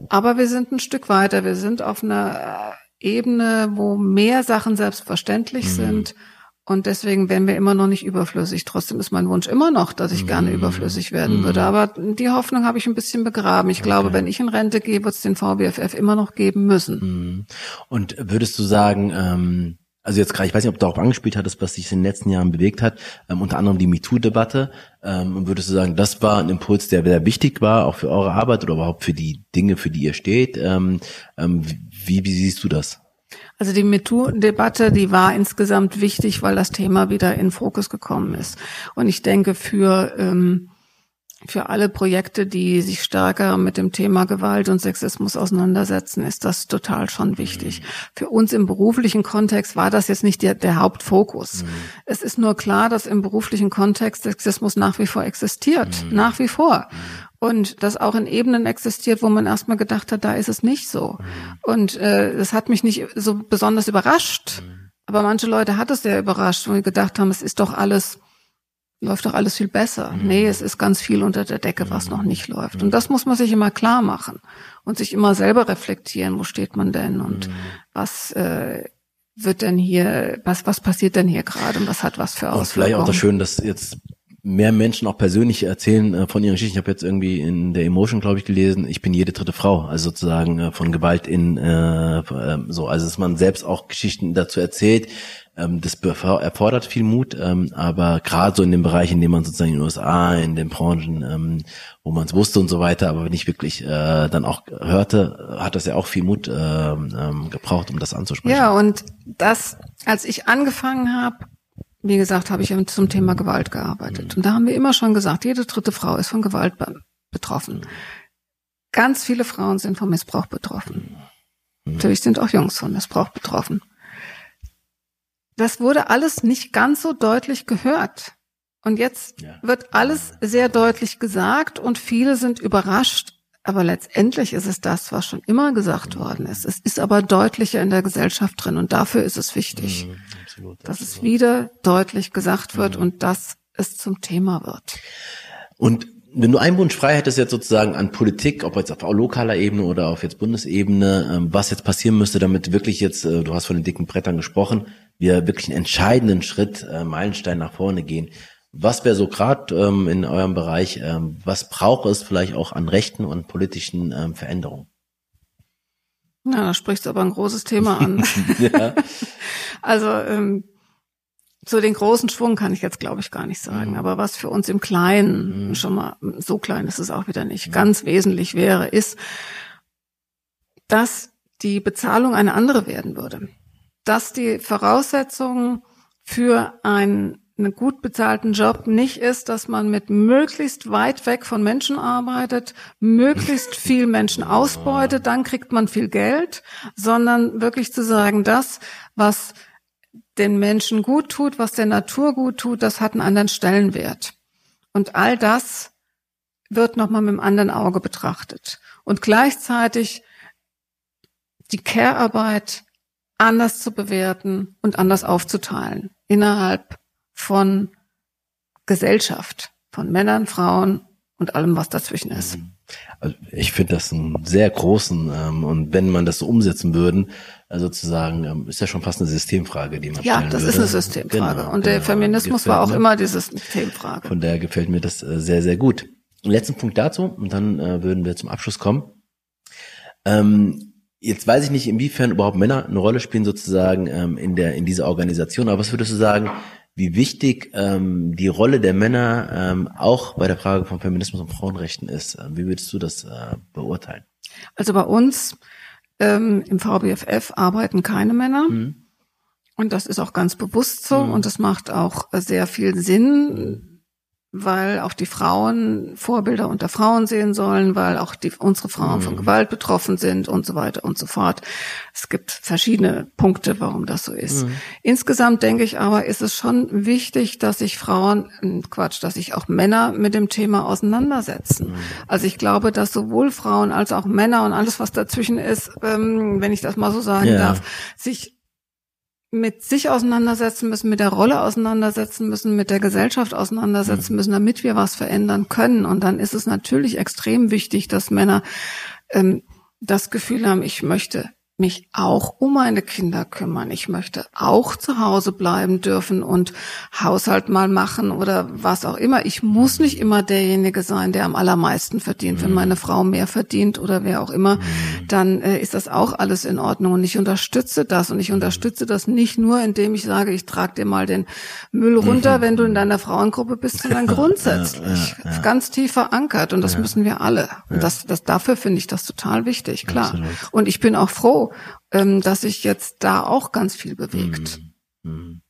Aber wir sind ein Stück weiter. Wir sind auf einer Ebene, wo mehr Sachen selbstverständlich mhm. sind. Und deswegen wären wir immer noch nicht überflüssig. Trotzdem ist mein Wunsch immer noch, dass ich gerne mhm. überflüssig werden mhm. würde. Aber die Hoffnung habe ich ein bisschen begraben. Ich okay. glaube, wenn ich in Rente gehe, wird es den VBFF immer noch geben müssen. Mhm. Und würdest du sagen, ähm, also jetzt gerade, ich weiß nicht, ob du darauf angespielt hattest, was sich in den letzten Jahren bewegt hat, ähm, unter anderem die MeToo-Debatte. Ähm, und würdest du sagen, das war ein Impuls, der sehr wichtig war, auch für eure Arbeit oder überhaupt für die Dinge, für die ihr steht? Ähm, ähm, wie, wie siehst du das? Also die MeToo-Debatte, die war insgesamt wichtig, weil das Thema wieder in Fokus gekommen ist. Und ich denke, für ähm, für alle Projekte, die sich stärker mit dem Thema Gewalt und Sexismus auseinandersetzen, ist das total schon wichtig. Mhm. Für uns im beruflichen Kontext war das jetzt nicht der, der Hauptfokus. Mhm. Es ist nur klar, dass im beruflichen Kontext Sexismus nach wie vor existiert. Mhm. Nach wie vor. Mhm. Und das auch in Ebenen existiert, wo man erstmal gedacht hat, da ist es nicht so. Mhm. Und äh, das hat mich nicht so besonders überrascht. Mhm. Aber manche Leute hat es sehr überrascht, wo wir gedacht haben, es ist doch alles läuft doch alles viel besser. Mhm. Nee, es ist ganz viel unter der Decke, was mhm. noch nicht läuft. Und das muss man sich immer klar machen und sich immer selber reflektieren, wo steht man denn und mhm. was äh, wird denn hier, was, was passiert denn hier gerade und was hat was für Auswirkungen. Und vielleicht auch das Schön, dass jetzt mehr Menschen auch persönlich erzählen äh, von ihren Geschichten. Ich habe jetzt irgendwie in der Emotion, glaube ich, gelesen, ich bin jede dritte Frau, also sozusagen äh, von Gewalt in äh, äh, so, also dass man selbst auch Geschichten dazu erzählt, das erfordert viel Mut, ähm, aber gerade so in dem Bereich, in dem man sozusagen in den USA, in den Branchen, ähm, wo man es wusste und so weiter, aber nicht wirklich äh, dann auch hörte, hat das ja auch viel Mut ähm, ähm, gebraucht, um das anzusprechen. Ja, und das, als ich angefangen habe, wie gesagt, habe ich zum Thema Gewalt gearbeitet. Mhm. Und da haben wir immer schon gesagt, jede dritte Frau ist von Gewalt betroffen. Ganz viele Frauen sind vom Missbrauch betroffen. Mhm. Natürlich sind auch Jungs von Missbrauch betroffen das wurde alles nicht ganz so deutlich gehört. Und jetzt ja. wird alles sehr deutlich gesagt und viele sind überrascht. Aber letztendlich ist es das, was schon immer gesagt worden ist. Es ist aber deutlicher in der Gesellschaft drin und dafür ist es wichtig, mhm, absolut, dass absolut. es wieder deutlich gesagt wird mhm. und dass es zum Thema wird. Und wenn du einen Wunsch frei hättest jetzt sozusagen an Politik, ob jetzt auf lokaler Ebene oder auf jetzt Bundesebene, ähm, was jetzt passieren müsste, damit wirklich jetzt, äh, du hast von den dicken Brettern gesprochen, wir wirklich einen entscheidenden Schritt, äh, Meilenstein nach vorne gehen. Was wäre so gerade ähm, in eurem Bereich, ähm, was braucht es vielleicht auch an rechten und politischen Veränderungen? Na, da sprichst du aber ein großes Thema an. ja. Also ähm, so den großen Schwung kann ich jetzt, glaube ich, gar nicht sagen. Mhm. Aber was für uns im Kleinen, mhm. schon mal, so klein ist es auch wieder nicht, mhm. ganz wesentlich wäre, ist, dass die Bezahlung eine andere werden würde. Dass die Voraussetzungen für einen, einen gut bezahlten Job nicht ist, dass man mit möglichst weit weg von Menschen arbeitet, möglichst viel Menschen ausbeutet, dann kriegt man viel Geld, sondern wirklich zu sagen, das, was den Menschen gut tut, was der Natur gut tut, das hat einen anderen Stellenwert. Und all das wird nochmal mit einem anderen Auge betrachtet. Und gleichzeitig die Care-Arbeit anders zu bewerten und anders aufzuteilen innerhalb von Gesellschaft, von Männern, Frauen und allem, was dazwischen ist. Mhm. Also ich finde das einen sehr großen ähm, und wenn man das so umsetzen würden, also sozusagen ähm, ist ja schon fast eine Systemfrage, die man ja, stellen das würde. ist eine Systemfrage genau, und der genau. Feminismus war auch mir, immer diese Systemfrage. Von daher gefällt mir das äh, sehr sehr gut. Letzten Punkt dazu und dann äh, würden wir zum Abschluss kommen. Ähm, jetzt weiß ich nicht, inwiefern überhaupt Männer eine Rolle spielen sozusagen ähm, in der in dieser Organisation. Aber was würdest du sagen? wie wichtig ähm, die Rolle der Männer ähm, auch bei der Frage von Feminismus und Frauenrechten ist. Ähm, wie würdest du das äh, beurteilen? Also bei uns ähm, im VBFF arbeiten keine Männer. Mhm. Und das ist auch ganz bewusst so mhm. und das macht auch sehr viel Sinn, weil auch die Frauen Vorbilder unter Frauen sehen sollen, weil auch die, unsere Frauen mhm. von Gewalt betroffen sind und so weiter und so fort. Es gibt verschiedene Punkte, warum das so ist. Mhm. Insgesamt denke ich aber, ist es schon wichtig, dass sich Frauen, hm, Quatsch, dass sich auch Männer mit dem Thema auseinandersetzen. Mhm. Also ich glaube, dass sowohl Frauen als auch Männer und alles, was dazwischen ist, ähm, wenn ich das mal so sagen ja. darf, sich mit sich auseinandersetzen müssen, mit der Rolle auseinandersetzen müssen, mit der Gesellschaft auseinandersetzen mhm. müssen, damit wir was verändern können. Und dann ist es natürlich extrem wichtig, dass Männer ähm, das Gefühl haben, ich möchte mich auch um meine Kinder kümmern. Ich möchte auch zu Hause bleiben dürfen und Haushalt mal machen oder was auch immer. Ich muss nicht immer derjenige sein, der am allermeisten verdient. Mhm. Wenn meine Frau mehr verdient oder wer auch immer, mhm. dann äh, ist das auch alles in Ordnung. Und ich unterstütze das. Und ich mhm. unterstütze das nicht nur, indem ich sage, ich trage dir mal den Müll runter, mhm. wenn du in deiner Frauengruppe bist, sondern grundsätzlich. Ja, ja, ja. Ganz tief verankert. Und das müssen wir alle. Und das, das, dafür finde ich das total wichtig, klar. Absolut. Und ich bin auch froh, ähm, dass sich jetzt da auch ganz viel bewegt. Mhm. Mhm.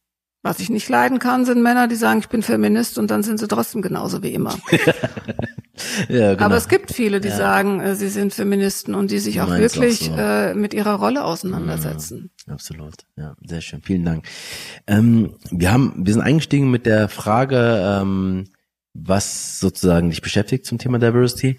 Was ich nicht leiden kann, sind Männer, die sagen, ich bin Feminist und dann sind sie trotzdem genauso wie immer. ja, genau. Aber es gibt viele, die ja. sagen, äh, sie sind Feministen und die sich auch wirklich auch so. äh, mit ihrer Rolle auseinandersetzen. Ja, absolut, ja, sehr schön, vielen Dank. Ähm, wir haben, wir sind eingestiegen mit der Frage, ähm, was sozusagen dich beschäftigt zum Thema Diversity.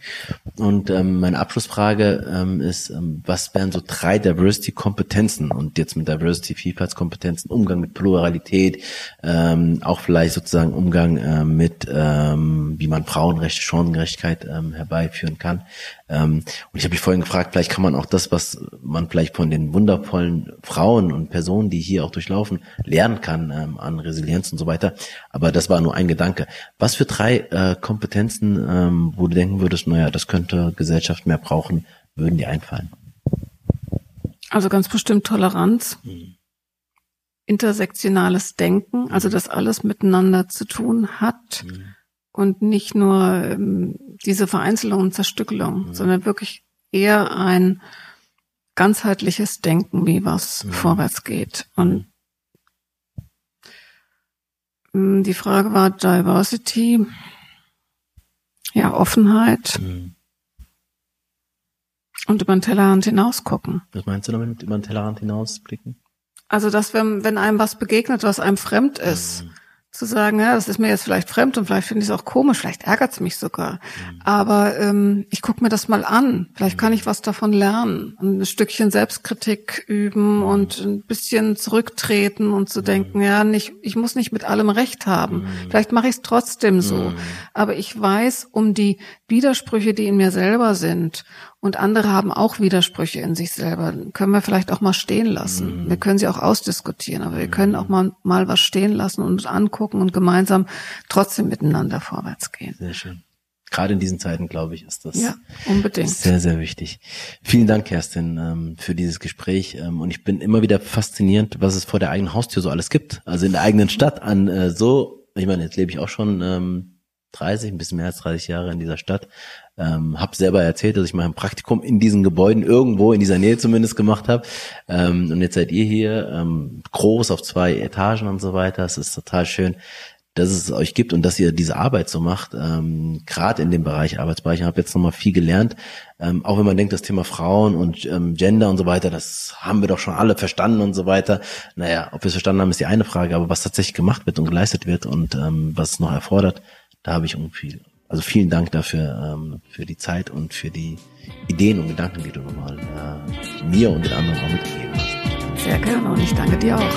Und ähm, meine Abschlussfrage ähm, ist, ähm, was wären so drei Diversity-Kompetenzen und jetzt mit Diversity, Vielfaltskompetenzen, Umgang mit Pluralität, ähm, auch vielleicht sozusagen Umgang äh, mit, ähm, wie man Frauenrechte, Chancengerechtigkeit ähm, herbeiführen kann. Ähm, und ich habe mich vorhin gefragt, vielleicht kann man auch das, was man vielleicht von den wundervollen Frauen und Personen, die hier auch durchlaufen, lernen kann ähm, an Resilienz und so weiter. Aber das war nur ein Gedanke. Was für drei äh, Kompetenzen, ähm, wo du denken würdest, naja, das könnte Gesellschaft mehr brauchen, würden dir einfallen? Also ganz bestimmt Toleranz. Mhm. Intersektionales Denken, also das alles miteinander zu tun hat. Mhm und nicht nur ähm, diese Vereinzelung und Zerstückelung, mhm. sondern wirklich eher ein ganzheitliches Denken, wie was mhm. vorwärts geht. Und ähm, die Frage war Diversity, ja, Offenheit mhm. und über den Tellerrand hinausgucken. Was meinst du damit, über den Tellerrand hinausblicken? Also, dass wenn, wenn einem was begegnet, was einem fremd ist, mhm zu sagen, ja, das ist mir jetzt vielleicht fremd und vielleicht finde ich es auch komisch, vielleicht ärgert es mich sogar. Mhm. Aber ähm, ich gucke mir das mal an. Vielleicht mhm. kann ich was davon lernen. Ein Stückchen Selbstkritik üben mhm. und ein bisschen zurücktreten und zu denken, ja, nicht, ich muss nicht mit allem Recht haben. Vielleicht mache ich es trotzdem so. Aber ich weiß um die Widersprüche, die in mir selber sind und andere haben auch Widersprüche in sich selber. Können wir vielleicht auch mal stehen lassen. Mhm. Wir können sie auch ausdiskutieren, aber wir können auch mal, mal was stehen lassen und uns angucken und gemeinsam trotzdem miteinander vorwärts gehen. Sehr schön. gerade in diesen Zeiten, glaube ich, ist das ja, unbedingt. sehr, sehr wichtig. Vielen Dank, Kerstin, ähm, für dieses Gespräch. Ähm, und ich bin immer wieder faszinierend, was es vor der eigenen Haustür so alles gibt. Also in der eigenen Stadt an äh, so, ich meine, jetzt lebe ich auch schon ähm, 30, ein bisschen mehr als 30 Jahre in dieser Stadt. Ähm, hab selber erzählt, dass ich mein Praktikum in diesen Gebäuden irgendwo in dieser Nähe zumindest gemacht habe. Ähm, und jetzt seid ihr hier, ähm, groß auf zwei Etagen und so weiter. Es ist total schön dass es euch gibt und dass ihr diese Arbeit so macht, ähm, gerade in dem Bereich Arbeitsbereich. Ich habe jetzt nochmal viel gelernt, ähm, auch wenn man denkt, das Thema Frauen und ähm, Gender und so weiter, das haben wir doch schon alle verstanden und so weiter. Naja, ob wir es verstanden haben, ist die eine Frage, aber was tatsächlich gemacht wird und geleistet wird und ähm, was es noch erfordert, da habe ich irgendwie, also vielen Dank dafür, ähm, für die Zeit und für die Ideen und Gedanken, die du nochmal äh, mir und den anderen auch mitgegeben hast. Sehr gerne und ich danke dir auch.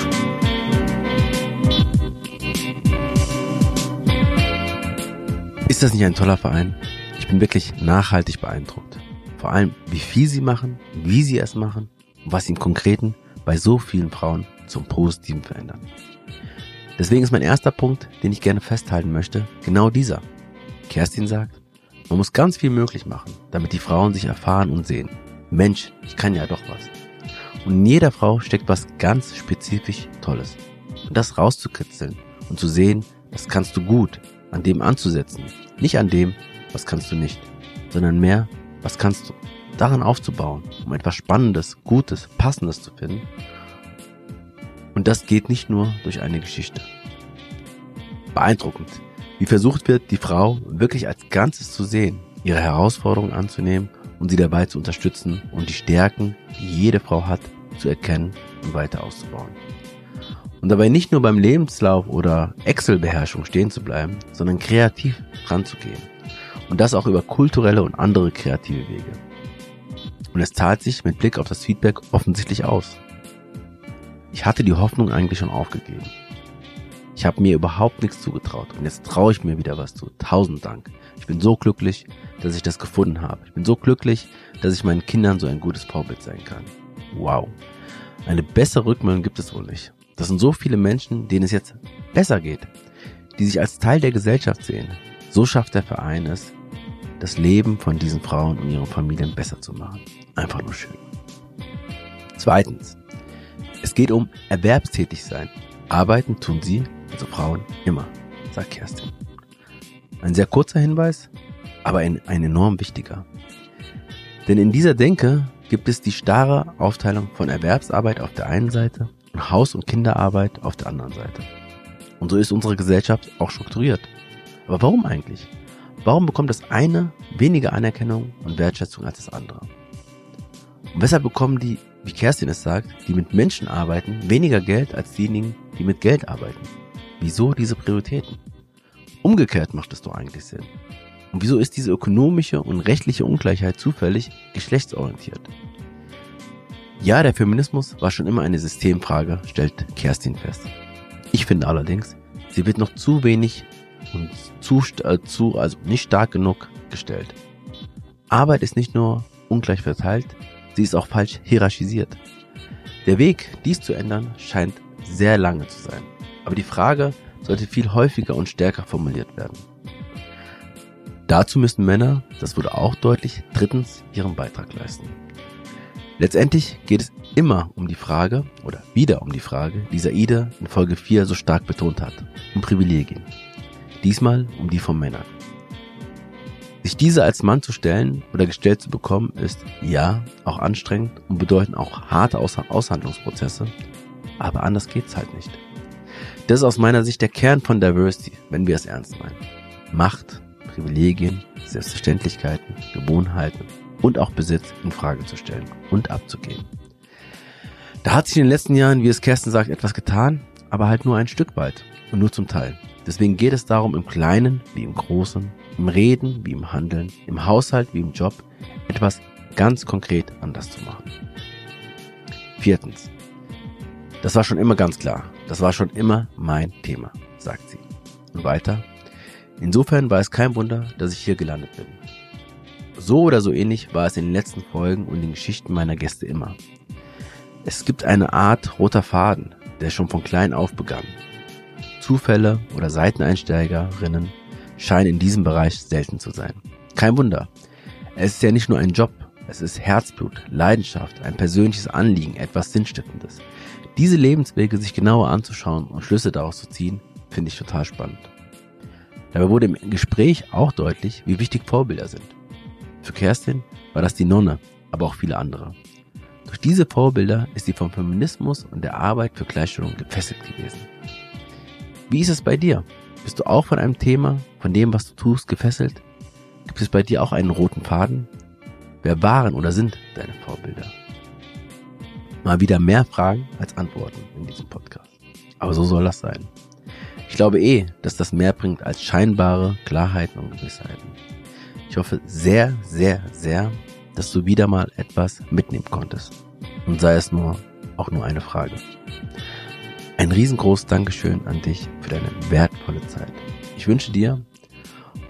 Ist das nicht ein toller Verein? Ich bin wirklich nachhaltig beeindruckt. Vor allem, wie viel sie machen, wie sie es machen und was sie im Konkreten bei so vielen Frauen zum Positiven verändern. Deswegen ist mein erster Punkt, den ich gerne festhalten möchte, genau dieser. Kerstin sagt, man muss ganz viel möglich machen, damit die Frauen sich erfahren und sehen. Mensch, ich kann ja doch was. Und in jeder Frau steckt was ganz spezifisch Tolles. Und das rauszukitzeln und zu sehen, das kannst du gut, an dem anzusetzen. Nicht an dem, was kannst du nicht, sondern mehr, was kannst du. Daran aufzubauen, um etwas Spannendes, Gutes, Passendes zu finden. Und das geht nicht nur durch eine Geschichte. Beeindruckend, wie versucht wird, die Frau wirklich als Ganzes zu sehen, ihre Herausforderungen anzunehmen und sie dabei zu unterstützen und die Stärken, die jede Frau hat, zu erkennen und weiter auszubauen. Und dabei nicht nur beim Lebenslauf oder Excel-Beherrschung stehen zu bleiben, sondern kreativ ranzugehen. Und das auch über kulturelle und andere kreative Wege. Und es zahlt sich mit Blick auf das Feedback offensichtlich aus. Ich hatte die Hoffnung eigentlich schon aufgegeben. Ich habe mir überhaupt nichts zugetraut und jetzt traue ich mir wieder was zu. Tausend Dank. Ich bin so glücklich, dass ich das gefunden habe. Ich bin so glücklich, dass ich meinen Kindern so ein gutes Vorbild sein kann. Wow. Eine bessere Rückmeldung gibt es wohl nicht. Das sind so viele Menschen, denen es jetzt besser geht, die sich als Teil der Gesellschaft sehen. So schafft der Verein es, das Leben von diesen Frauen und ihren Familien besser zu machen. Einfach nur schön. Zweitens. Es geht um erwerbstätig sein. Arbeiten tun sie, also Frauen, immer, sagt Kerstin. Ein sehr kurzer Hinweis, aber ein, ein enorm wichtiger. Denn in dieser Denke gibt es die starre Aufteilung von Erwerbsarbeit auf der einen Seite und Haus- und Kinderarbeit auf der anderen Seite. Und so ist unsere Gesellschaft auch strukturiert. Aber warum eigentlich? Warum bekommt das eine weniger Anerkennung und Wertschätzung als das andere? Und weshalb bekommen die, wie Kerstin es sagt, die mit Menschen arbeiten, weniger Geld als diejenigen, die mit Geld arbeiten? Wieso diese Prioritäten? Umgekehrt macht es doch eigentlich Sinn. Und wieso ist diese ökonomische und rechtliche Ungleichheit zufällig geschlechtsorientiert? Ja, der Feminismus war schon immer eine Systemfrage, stellt Kerstin fest. Ich finde allerdings, sie wird noch zu wenig und zu, äh, zu, also nicht stark genug gestellt. Arbeit ist nicht nur ungleich verteilt, sie ist auch falsch hierarchisiert. Der Weg, dies zu ändern, scheint sehr lange zu sein. Aber die Frage sollte viel häufiger und stärker formuliert werden. Dazu müssen Männer, das wurde auch deutlich, drittens ihren Beitrag leisten. Letztendlich geht es immer um die Frage, oder wieder um die Frage, die Saida in Folge 4 so stark betont hat, um Privilegien. Diesmal um die von Männern. Sich diese als Mann zu stellen oder gestellt zu bekommen, ist ja auch anstrengend und bedeuten auch harte Aus Aushandlungsprozesse, aber anders geht's halt nicht. Das ist aus meiner Sicht der Kern von Diversity, wenn wir es ernst meinen. Macht, Privilegien, Selbstverständlichkeiten, Gewohnheiten und auch Besitz in Frage zu stellen und abzugeben. Da hat sich in den letzten Jahren, wie es Kersten sagt, etwas getan, aber halt nur ein Stück weit und nur zum Teil. Deswegen geht es darum, im Kleinen wie im Großen, im Reden wie im Handeln, im Haushalt wie im Job, etwas ganz konkret anders zu machen. Viertens. Das war schon immer ganz klar. Das war schon immer mein Thema, sagt sie. Und weiter. Insofern war es kein Wunder, dass ich hier gelandet bin. So oder so ähnlich war es in den letzten Folgen und den Geschichten meiner Gäste immer. Es gibt eine Art roter Faden, der schon von klein auf begann. Zufälle oder Seiteneinsteigerinnen scheinen in diesem Bereich selten zu sein. Kein Wunder. Es ist ja nicht nur ein Job, es ist Herzblut, Leidenschaft, ein persönliches Anliegen, etwas Sinnstiftendes. Diese Lebenswege sich genauer anzuschauen und Schlüsse daraus zu ziehen, finde ich total spannend. Dabei wurde im Gespräch auch deutlich, wie wichtig Vorbilder sind. Für Kerstin war das die Nonne, aber auch viele andere. Durch diese Vorbilder ist sie vom Feminismus und der Arbeit für Gleichstellung gefesselt gewesen. Wie ist es bei dir? Bist du auch von einem Thema, von dem, was du tust, gefesselt? Gibt es bei dir auch einen roten Faden? Wer waren oder sind deine Vorbilder? Mal wieder mehr Fragen als Antworten in diesem Podcast. Aber so soll das sein. Ich glaube eh, dass das mehr bringt als scheinbare Klarheiten und Gewissheiten. Ich hoffe sehr, sehr, sehr, dass du wieder mal etwas mitnehmen konntest. Und sei es nur, auch nur eine Frage. Ein riesengroßes Dankeschön an dich für deine wertvolle Zeit. Ich wünsche dir,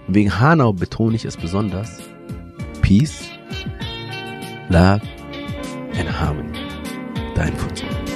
und wegen Hanau betone ich es besonders, Peace, Love and Harmony. Dein Futsal.